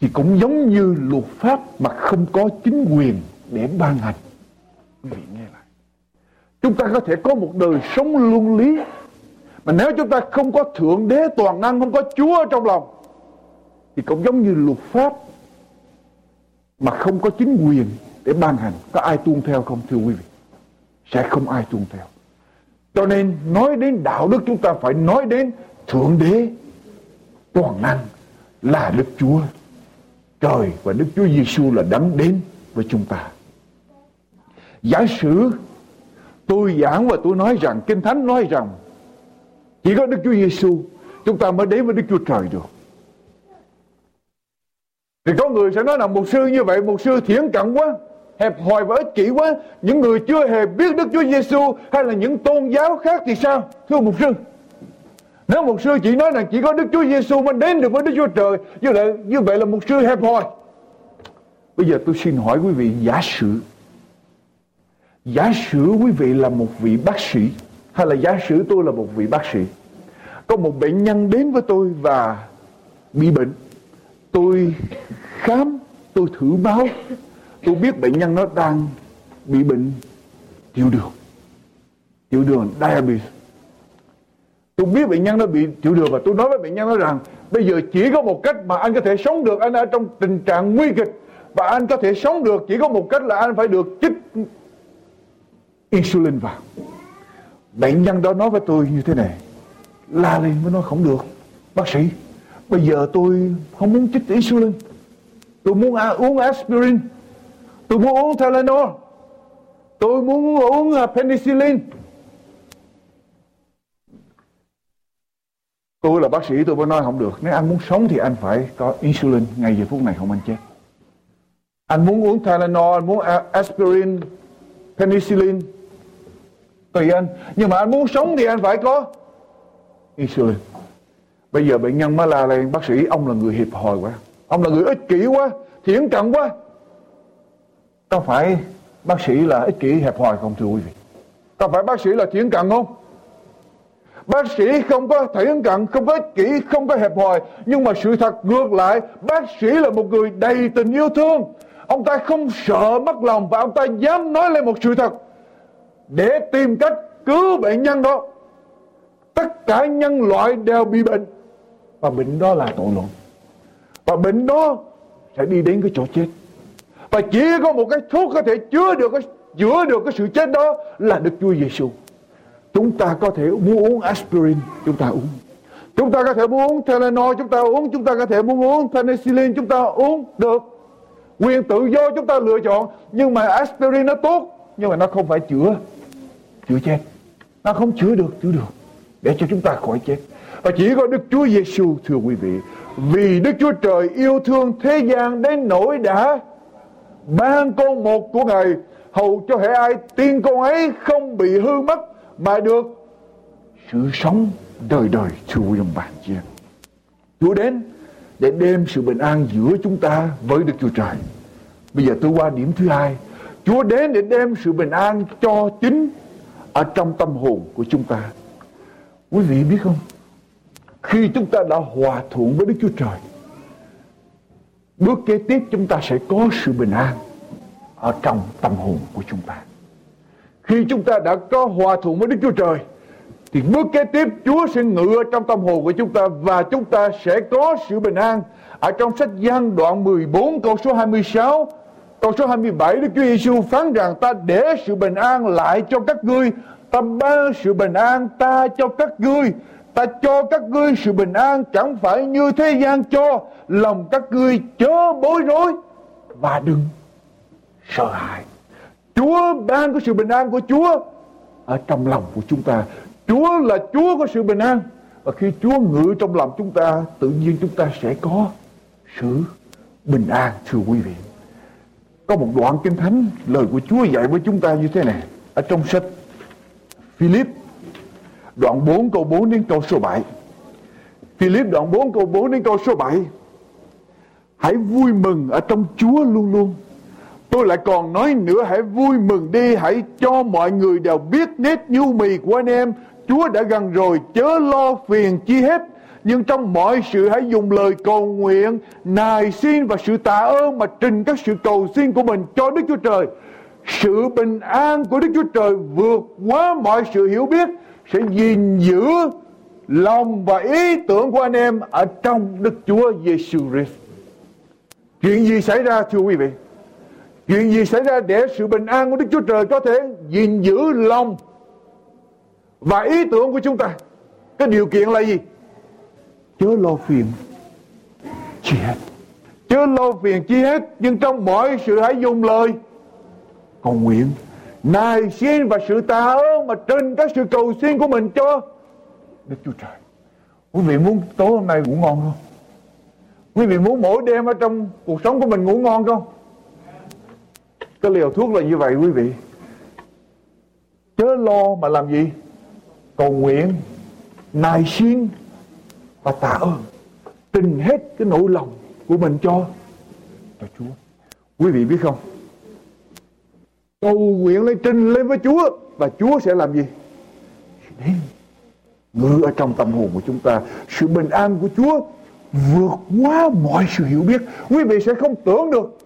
thì cũng giống như luật pháp mà không có chính quyền để ban hành quý vị nghe lại chúng ta có thể có một đời sống luân lý mà nếu chúng ta không có thượng đế toàn năng không có chúa trong lòng thì cũng giống như luật pháp mà không có chính quyền để ban hành, có ai tuân theo không, thưa quý vị? Sẽ không ai tuân theo. Cho nên nói đến đạo đức chúng ta phải nói đến thượng đế, toàn năng là đức chúa. Trời và đức chúa giêsu là đấng đến với chúng ta. Giả sử tôi giảng và tôi nói rằng, kinh thánh nói rằng, chỉ có đức chúa giêsu chúng ta mới đến với đức chúa trời được thì có người sẽ nói là một sư như vậy một sư thiển cận quá, hẹp hòi và ích kỷ quá. Những người chưa hề biết Đức Chúa Giêsu hay là những tôn giáo khác thì sao, thưa mục sư? Nếu mục sư chỉ nói rằng chỉ có Đức Chúa Giêsu mới đến được với Đức Chúa Trời, như vậy như vậy là mục sư hẹp hòi. Bây giờ tôi xin hỏi quý vị, giả sử giả sử quý vị là một vị bác sĩ, hay là giả sử tôi là một vị bác sĩ, có một bệnh nhân đến với tôi và bị bệnh tôi khám, tôi thử máu. Tôi biết bệnh nhân nó đang bị bệnh tiểu đường. Tiểu đường diabetes. Tôi biết bệnh nhân nó bị tiểu đường và tôi nói với bệnh nhân nó rằng, bây giờ chỉ có một cách mà anh có thể sống được. Anh ở trong tình trạng nguy kịch và anh có thể sống được. Chỉ có một cách là anh phải được chích insulin vào. Bệnh nhân đó nói với tôi như thế này, la lên mới nói không được. Bác sĩ bây giờ tôi không muốn chích insulin. Tôi muốn uống aspirin. Tôi muốn uống Tylenol. Tôi muốn uống à, penicillin. Tôi là bác sĩ, tôi mới nói không được. Nếu anh muốn sống thì anh phải có insulin ngay giờ phút này không anh chết anh muốn uống Tylenol anh muốn aspirin, penicillin. Tùy anh. Nhưng mà anh muốn sống thì anh phải có insulin bây giờ bệnh nhân mới la lên, bác sĩ, ông là người hiệp hồi quá. Ông là người ích kỷ quá thiển cận quá. Có phải bác sĩ là ích kỷ hẹp hòi không, thưa quý vị? Có phải bác sĩ là thiển cận không? Bác sĩ không có thiển cận không có ích kỷ, không có hẹp hòi nhưng mà sự thật ngược lại, bác sĩ là một người đầy tình yêu thương. Ông ta không sợ mất lòng và ông ta dám nói lên một sự thật. Để tìm cách cứu bệnh nhân đó, tất cả nhân loại đều bị bệnh và bệnh đó là tội lỗi và bệnh đó sẽ đi đến cái chỗ chết và chỉ có một cái thuốc có thể chữa được cái chữa được cái sự chết đó là Đức Chúa Giêsu. Chúng ta có thể muốn uống aspirin, chúng ta uống. Chúng ta có thể muốn uống Tylenol, chúng ta uống. Chúng ta có thể muốn uống penicillin, chúng ta uống được. Quyền tự do chúng ta lựa chọn. Nhưng mà aspirin nó tốt, nhưng mà nó không phải chữa, chữa chết. Nó không chữa được, chữa được. Để cho chúng ta khỏi chết. Và chỉ có Đức Chúa Giêsu thưa quý vị. Vì Đức Chúa Trời yêu thương thế gian đến nỗi đã ban con một của Ngài, hầu cho hệ ai tin con ấy không bị hư mất, mà được sự sống đời đời, thưa quý ông bạn chị em Chúa đến để đem sự bình an giữa chúng ta với Đức Chúa Trời. Bây giờ tôi qua điểm thứ hai. Chúa đến để đem sự bình an cho chính ở trong tâm hồn của chúng ta. Quý vị biết không? Khi chúng ta đã hòa thuận với Đức Chúa Trời, Bước kế tiếp chúng ta sẽ có sự bình an ở trong tâm hồn của chúng ta. Khi chúng ta đã có hòa thuận với Đức Chúa Trời, thì bước kế tiếp Chúa sẽ ngự trong tâm hồn của chúng ta và chúng ta sẽ có sự bình an. Ở trong sách gian đoạn 14 câu số 26 Câu số 27 Đức Chúa Giêsu phán rằng, ta để sự bình an lại cho các ngươi, Ta ban sự bình an ta cho các ngươi Ta cho các ngươi sự bình an chẳng phải như thế gian cho, Lòng các ngươi chớ bối rối Và đừng sợ hãi. Chúa ban có sự bình an của Chúa Ở trong lòng của chúng ta. Chúa là Chúa có sự bình an Và khi Chúa ngự trong lòng chúng ta, Tự nhiên chúng ta sẽ có sự bình an, thưa quý vị. Có một đoạn kinh thánh, Lời của Chúa dạy với chúng ta như thế này. Ở trong sách Philip đoạn 4 câu 4 đến câu số 7. Philip đoạn 4 câu 4 đến câu số 7. Hãy vui mừng ở trong Chúa luôn luôn. Tôi lại còn nói nữa hãy vui mừng đi Hãy cho mọi người đều biết nét nhu mì của anh em Chúa đã gần rồi chớ lo phiền chi hết Nhưng trong mọi sự hãy dùng lời cầu nguyện, nài xin và sự tạ ơn mà trình các sự cầu xin của mình cho Đức Chúa Trời. Sự bình an của Đức Chúa Trời vượt quá mọi sự hiểu biết sẽ gìn giữ lòng và ý tưởng của anh em ở trong Đức Chúa Giêsu Christ. Chuyện gì xảy ra thưa quý vị? Chuyện gì xảy ra để sự bình an của Đức Chúa Trời có thể gìn giữ lòng và ý tưởng của chúng ta? Cái điều kiện là gì? Chớ lo phiền chi hết. Chớ lo phiền chi hết, nhưng trong mọi sự hãy dùng lời cầu nguyện, nài xin và sự tạ ơn mà trên các sự cầu xin của mình cho Đức Chúa Trời. Quý vị muốn tối hôm nay ngủ ngon không? Quý vị muốn mỗi đêm ở trong cuộc sống của mình ngủ ngon không? Cái liều thuốc là như vậy quý vị. Chớ lo mà làm gì? Cầu nguyện, nài xin và tạ ơn. Trình hết cái nỗi lòng của mình cho cho Chúa. Quý vị biết không? Cầu nguyện lên trình lên với Chúa và Chúa sẽ làm gì? Đến ngự ở trong tâm hồn của chúng ta. Sự bình an của Chúa vượt quá mọi sự hiểu biết. Quý vị sẽ không tưởng được.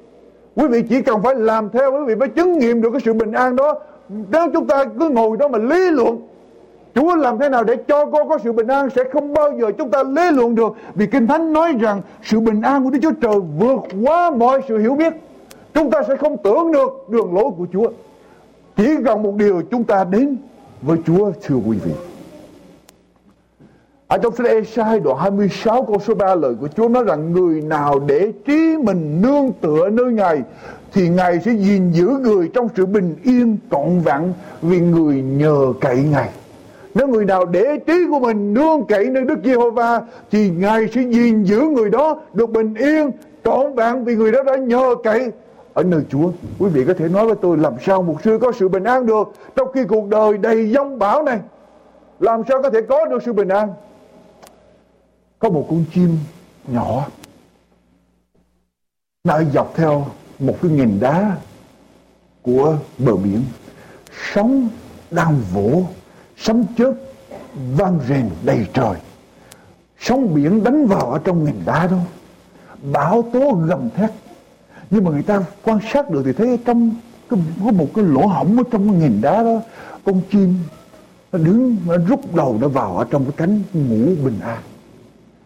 Quý vị chỉ cần phải làm theo, quý vị mới chứng nghiệm được cái sự bình an đó. Nếu chúng ta cứ ngồi đó mà lý luận Chúa làm thế nào để cho con có sự bình an sẽ không bao giờ chúng ta lý luận được vì Kinh Thánh nói rằng sự bình an của Đức Chúa Trời vượt quá mọi sự hiểu biết chúng ta sẽ không tưởng được đường lối của Chúa. Chỉ cần một điều chúng ta đến với Chúa, thưa quý vị. Ở trong sách Esai đoạn 26 câu số 3 lời của Chúa nói rằng, người nào để trí mình nương tựa nơi Ngài, thì Ngài sẽ gìn giữ người trong sự bình yên trọn vẹn, vì người nhờ cậy Ngài. Nếu người nào để trí của mình nương cậy nơi Đức Giê-hô-va, thì Ngài sẽ gìn giữ người đó được bình yên trọn vẹn, vì người đó đã nhờ cậy ở nơi Chúa. Quý vị có thể nói với tôi làm sao một sư có sự bình an được trong khi cuộc đời đầy giông bão này. Làm sao có thể có được sự bình an? Có một con chim nhỏ nó dọc theo một cái nghìn đá của bờ biển. Sóng đang vỗ, sấm chớp vang rền đầy trời. Sóng biển đánh vào ở trong nghìn đá đó. Bão tố gầm thét nhưng mà người ta quan sát được thì thấy trong có, có một cái lỗ hổng ở trong cái nghìn đá đó con chim nó đứng nó rút đầu nó vào ở trong cái cánh ngủ bình an.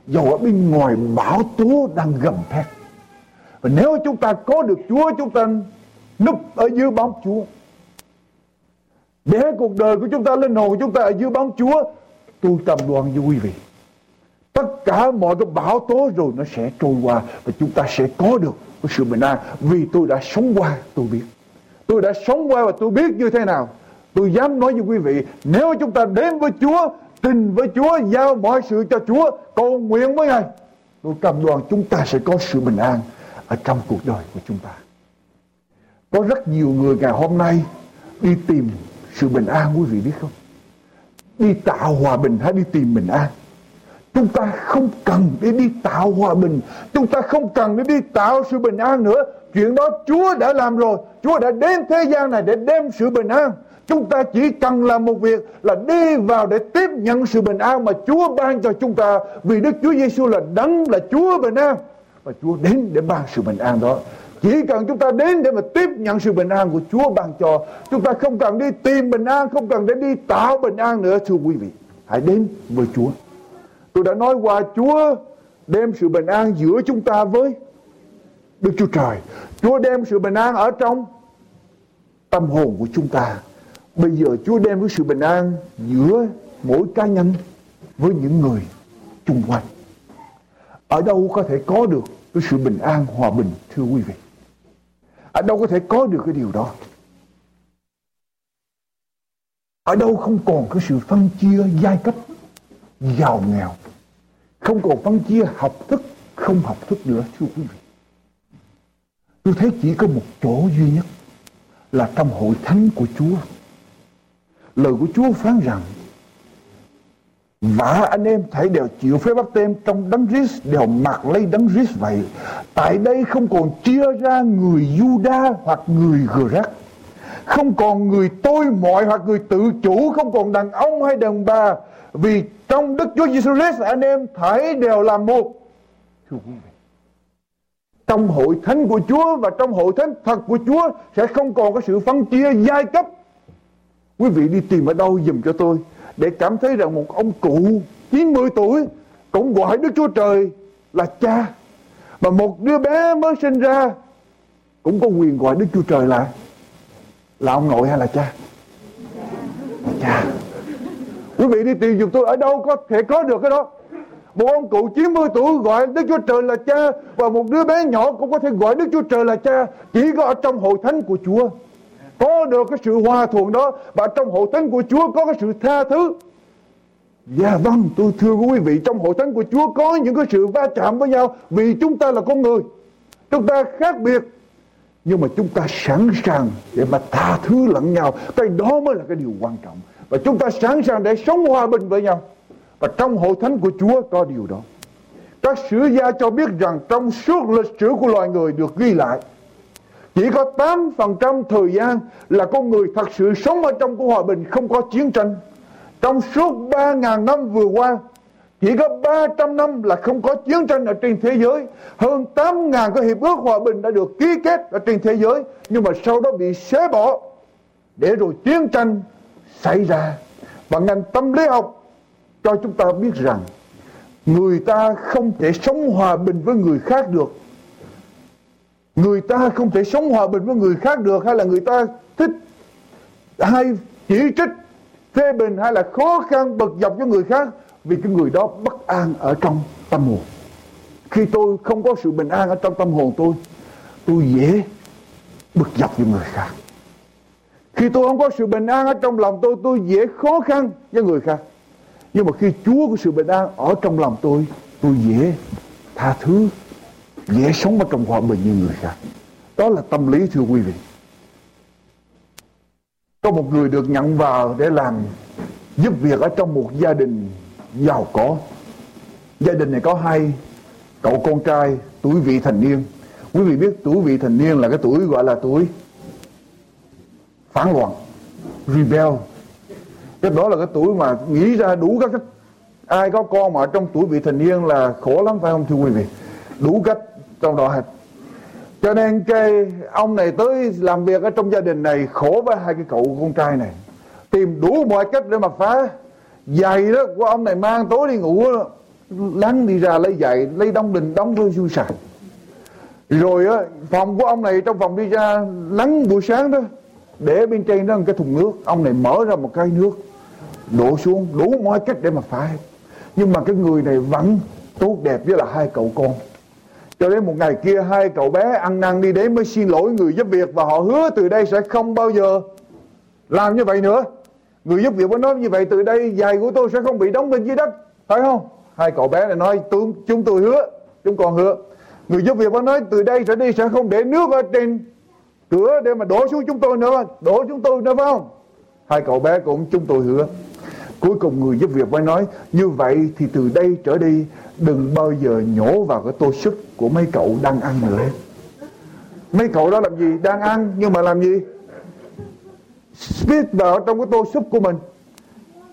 Dầu ở bên ngoài bão tố đang gầm thét. Và nếu chúng ta có được Chúa chúng ta núp ở dưới bóng Chúa. Để cuộc đời của chúng ta linh hồn của chúng ta ở dưới bóng Chúa tôi tầm đoàn với quý vị tất cả mọi cái bão tố rồi nó sẽ trôi qua và chúng ta sẽ có được của sự bình an, vì tôi đã sống qua, tôi biết. Tôi đã sống qua và tôi biết như thế nào. Tôi dám nói với quý vị, nếu chúng ta đến với Chúa trình với Chúa, giao mọi sự cho Chúa, cầu nguyện với Ngài, tôi cam đoan chúng ta sẽ có sự bình an ở trong cuộc đời của chúng ta. Có rất nhiều người ngày hôm nay đi tìm sự bình an, quý vị biết không? Đi tạo hòa bình hay đi tìm bình an? Chúng ta không cần để đi tạo hòa bình. Chúng ta không cần để đi tạo sự bình an nữa. Chuyện đó Chúa đã làm rồi. Chúa đã đến thế gian này để đem sự bình an. Chúng ta chỉ cần làm một việc là đi vào để tiếp nhận sự bình an mà Chúa ban cho chúng ta. Vì Đức Chúa Giêsu là đấng, là Chúa bình an. Và Chúa đến để ban sự bình an đó. Chỉ cần chúng ta đến để mà tiếp nhận sự bình an của Chúa ban cho. Chúng ta không cần đi tìm bình an, Không cần để đi tạo bình an nữa, Thưa quý vị. Hãy đến với Chúa. Tôi đã nói qua Chúa đem sự bình an giữa chúng ta với Đức Chúa Trời. Chúa đem sự bình an ở trong tâm hồn của chúng ta. Bây giờ Chúa đem cái sự bình an giữa mỗi cá nhân với những người chung quanh. Ở đâu có thể có được cái sự bình an, hòa bình thưa quý vị? Ở đâu có thể có được cái điều đó? Ở đâu không còn cái sự phân chia giai cấp giàu nghèo không còn phân chia học thức, không học thức nữa, thưa quý vị tôi thấy chỉ có một chỗ duy nhất là trong hội thánh của Chúa lời của Chúa phán rằng, và anh em phải đều chịu phép bắt tem trong đấng Christ, đều mặc lấy đấng Christ vậy. Tại đây không còn chia ra người Juda hoặc người Grat. không còn người tôi mọi hoặc người tự chủ, không còn đàn ông hay đàn bà, vì trong Đức Chúa Giêsu Christ anh em thảy đều là một. Thưa quý vị trong hội thánh của Chúa và trong hội thánh thật của Chúa sẽ không còn có sự phân chia giai cấp. Quý vị đi tìm ở đâu dùm cho tôi, để cảm thấy rằng một ông cụ 90 tuổi cũng gọi Đức Chúa Trời là cha, và một đứa bé mới sinh ra cũng có quyền gọi Đức Chúa Trời là là ông nội hay là cha? Là cha quý vị đi tìm giùm tôi ở đâu có thể có được cái đó. Một ông cụ 90 tuổi gọi Đức Chúa Trời là cha và một đứa bé nhỏ cũng có thể gọi Đức Chúa Trời là cha chỉ có ở trong hội thánh của Chúa. Có được cái sự hòa thuận đó và trong hội thánh của Chúa có cái sự tha thứ. Dạ vâng tôi thưa quý vị, Trong hội thánh của Chúa có những cái sự va chạm với nhau Vì chúng ta là con người. Chúng ta khác biệt. Nhưng mà chúng ta sẵn sàng Để mà tha thứ lẫn nhau. Cái đó mới là cái điều quan trọng. Và chúng ta sẵn sàng để sống hòa bình với nhau. Và trong hội thánh của Chúa có điều đó. Các sử gia cho biết rằng Trong suốt lịch sử của loài người được ghi lại, chỉ có 8% thời gian là con người thật sự sống ở trong của hòa bình không có chiến tranh. Trong suốt 3.000 năm vừa qua, Chỉ có 300 năm là không có chiến tranh ở trên thế giới. Hơn 8.000 cái hiệp ước hòa bình đã được ký kết ở trên thế giới, Nhưng mà sau đó bị xé bỏ Để rồi chiến tranh xảy ra Và ngành tâm lý học cho chúng ta biết rằng Người ta không thể sống hòa bình với người khác được. Người ta không thể sống hòa bình với người khác được Hay là người ta thích hay chỉ trích, phê bình hay là khó khăn, bực dọc cho người khác vì cái người đó bất an ở trong tâm hồn. Khi tôi không có sự bình an ở trong tâm hồn tôi tôi dễ bực dọc với người khác khi tôi không có sự bình an ở trong lòng tôi tôi dễ khó khăn với người khác. Nhưng mà khi Chúa có sự bình an ở trong lòng tôi tôi dễ tha thứ, dễ sống ở trong hòa bình như người khác. Đó là tâm lý, thưa quý vị. Có một người được nhận vào để làm, giúp việc ở trong một gia đình giàu có. Gia đình này có hai cậu con trai, tuổi vị thành niên. Quý vị biết tuổi vị thành niên là cái tuổi gọi là tuổi phản loạn, rebel. Cái đó là cái tuổi mà nghĩ ra đủ các cách. Ai có con mà trong tuổi vị thành niên là khổ lắm, phải không thưa quý vị? Đủ cách trong đó hết. cho nên cái ông này tới làm việc ở trong gia đình này khổ với hai cái cậu con trai này. Tìm đủ mọi cách để mà phá. Giày đó của ông này mang tối đi ngủ lắng đi ra lấy giày, lấy đóng đình đóng thôi xui sạch rồi á, phòng của ông này trong phòng đi ra lắng buổi sáng đó để bên trên đó một cái thùng nước ông này mở ra một cái nước, đổ xuống, đủ mọi cách để mà phá nhưng mà cái người này vẫn tốt đẹp với là hai cậu con cho đến một ngày kia, hai cậu bé ăn năn đi đến mới xin lỗi người giúp việc và họ hứa từ đây sẽ không bao giờ làm như vậy nữa. Người giúp việc mới nói như vậy, từ đây giày của tôi sẽ không bị đóng bên dưới đất. Phải không? Hai cậu bé này nói chúng tôi hứa. Chúng còn hứa. Người giúp việc mới nói, từ đây sẽ đi, sẽ không để nước ở trên cửa để mà đổ xuống chúng tôi nữa. Đổ chúng tôi nữa phải không? Hai cậu bé cũng chúng tôi hứa. Cuối cùng người giúp việc mới nói, Như vậy thì từ đây trở đi, Đừng bao giờ nhổ vào cái tô súp Của mấy cậu đang ăn nữa Mấy cậu đó làm gì Đang ăn, nhưng mà làm gì Spit vào trong cái tô súp của mình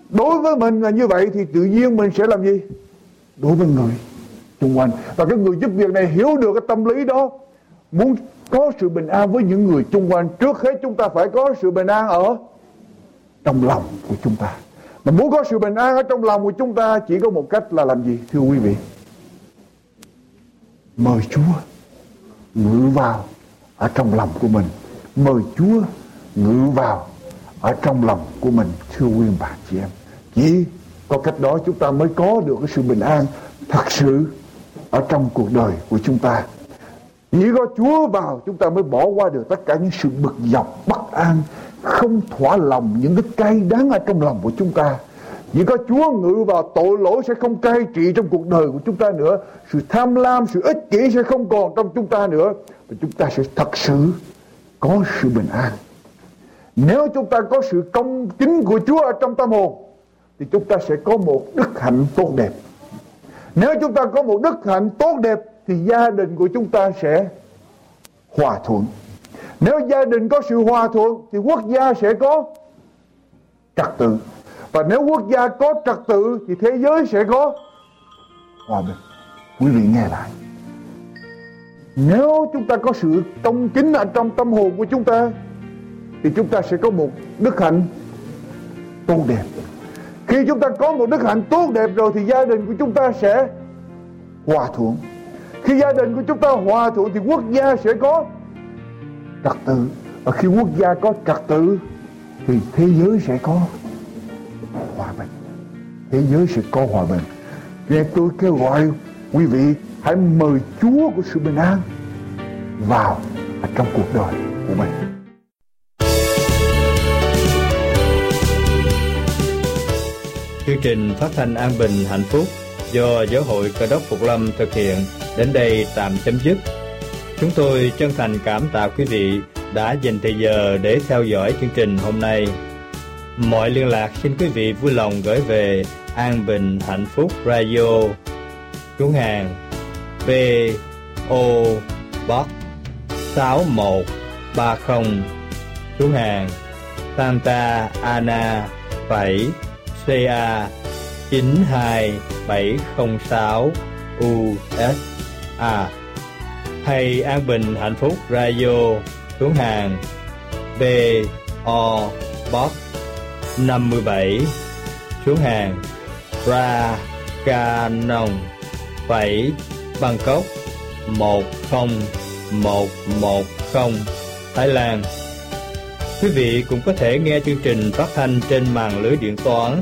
Đối với mình là như vậy Thì tự nhiên mình sẽ làm gì Đối với người xung quanh Và cái người giúp việc này hiểu được cái tâm lý đó, Muốn có sự bình an với những người xung quanh Trước hết chúng ta phải có sự bình an ở Trong lòng của chúng ta mà muốn có sự bình an ở trong lòng của chúng ta, chỉ có một cách là làm gì thưa quý vị? Mời Chúa ngự vào ở trong lòng của mình. Mời Chúa ngự vào ở trong lòng của mình, thưa quý bà chị em. Chỉ có cách đó chúng ta mới có được cái sự bình an thật sự ở trong cuộc đời của chúng ta. Chỉ có Chúa vào chúng ta mới bỏ qua được tất cả những sự bực dọc, bất an, không thỏa lòng những cái cay đắng ở trong lòng của chúng ta. Chỉ có Chúa ngự vào tội lỗi sẽ không cai trị trong cuộc đời của chúng ta nữa. Sự tham lam, sự ích kỷ sẽ không còn trong chúng ta nữa. Và chúng ta sẽ thật sự có sự bình an. Nếu chúng ta có sự công chính của Chúa ở trong tâm hồn Thì chúng ta sẽ có một đức hạnh tốt đẹp. Nếu chúng ta có một đức hạnh tốt đẹp thì gia đình của chúng ta sẽ hòa thuận. Nếu gia đình có sự hòa thuận, thì quốc gia sẽ có trật tự. Và nếu quốc gia có trật tự, thì thế giới sẽ có hòa bình. Quý vị nghe lại. Nếu chúng ta có sự công kính ở trong tâm hồn của chúng ta, thì chúng ta sẽ có một đức hạnh tốt đẹp. Khi chúng ta có một đức hạnh tốt đẹp rồi, thì gia đình của chúng ta sẽ hòa thuận khi gia đình của chúng ta hòa thuận thì quốc gia sẽ có trật tự. Và khi quốc gia có trật tự thì thế giới sẽ có hòa bình. Thế giới sẽ có hòa bình. Nên tôi kêu gọi quý vị hãy mời Chúa của sự bình an vào trong cuộc đời của mình. Chương trình phát thanh an bình hạnh phúc do Giáo hội Cơ đốc Phục Lâm thực hiện, đến đây tạm chấm dứt. Chúng tôi chân thành cảm tạ quý vị đã dành thời giờ để theo dõi chương trình hôm nay. Mọi liên lạc xin quý vị vui lòng gửi về An Bình Hạnh Phúc Radio, Chú hàng P O Box 6130 Chú hàng Santa Ana 7 CA 92706 USA hay An Bình Hạnh Phúc Radio xuống hàng B O Box 57 xuống hàng, Ra Canon 7 Bangkok 10110 Thái Lan. Quý vị cũng có thể nghe chương trình phát thanh trên mạng lưới điện toán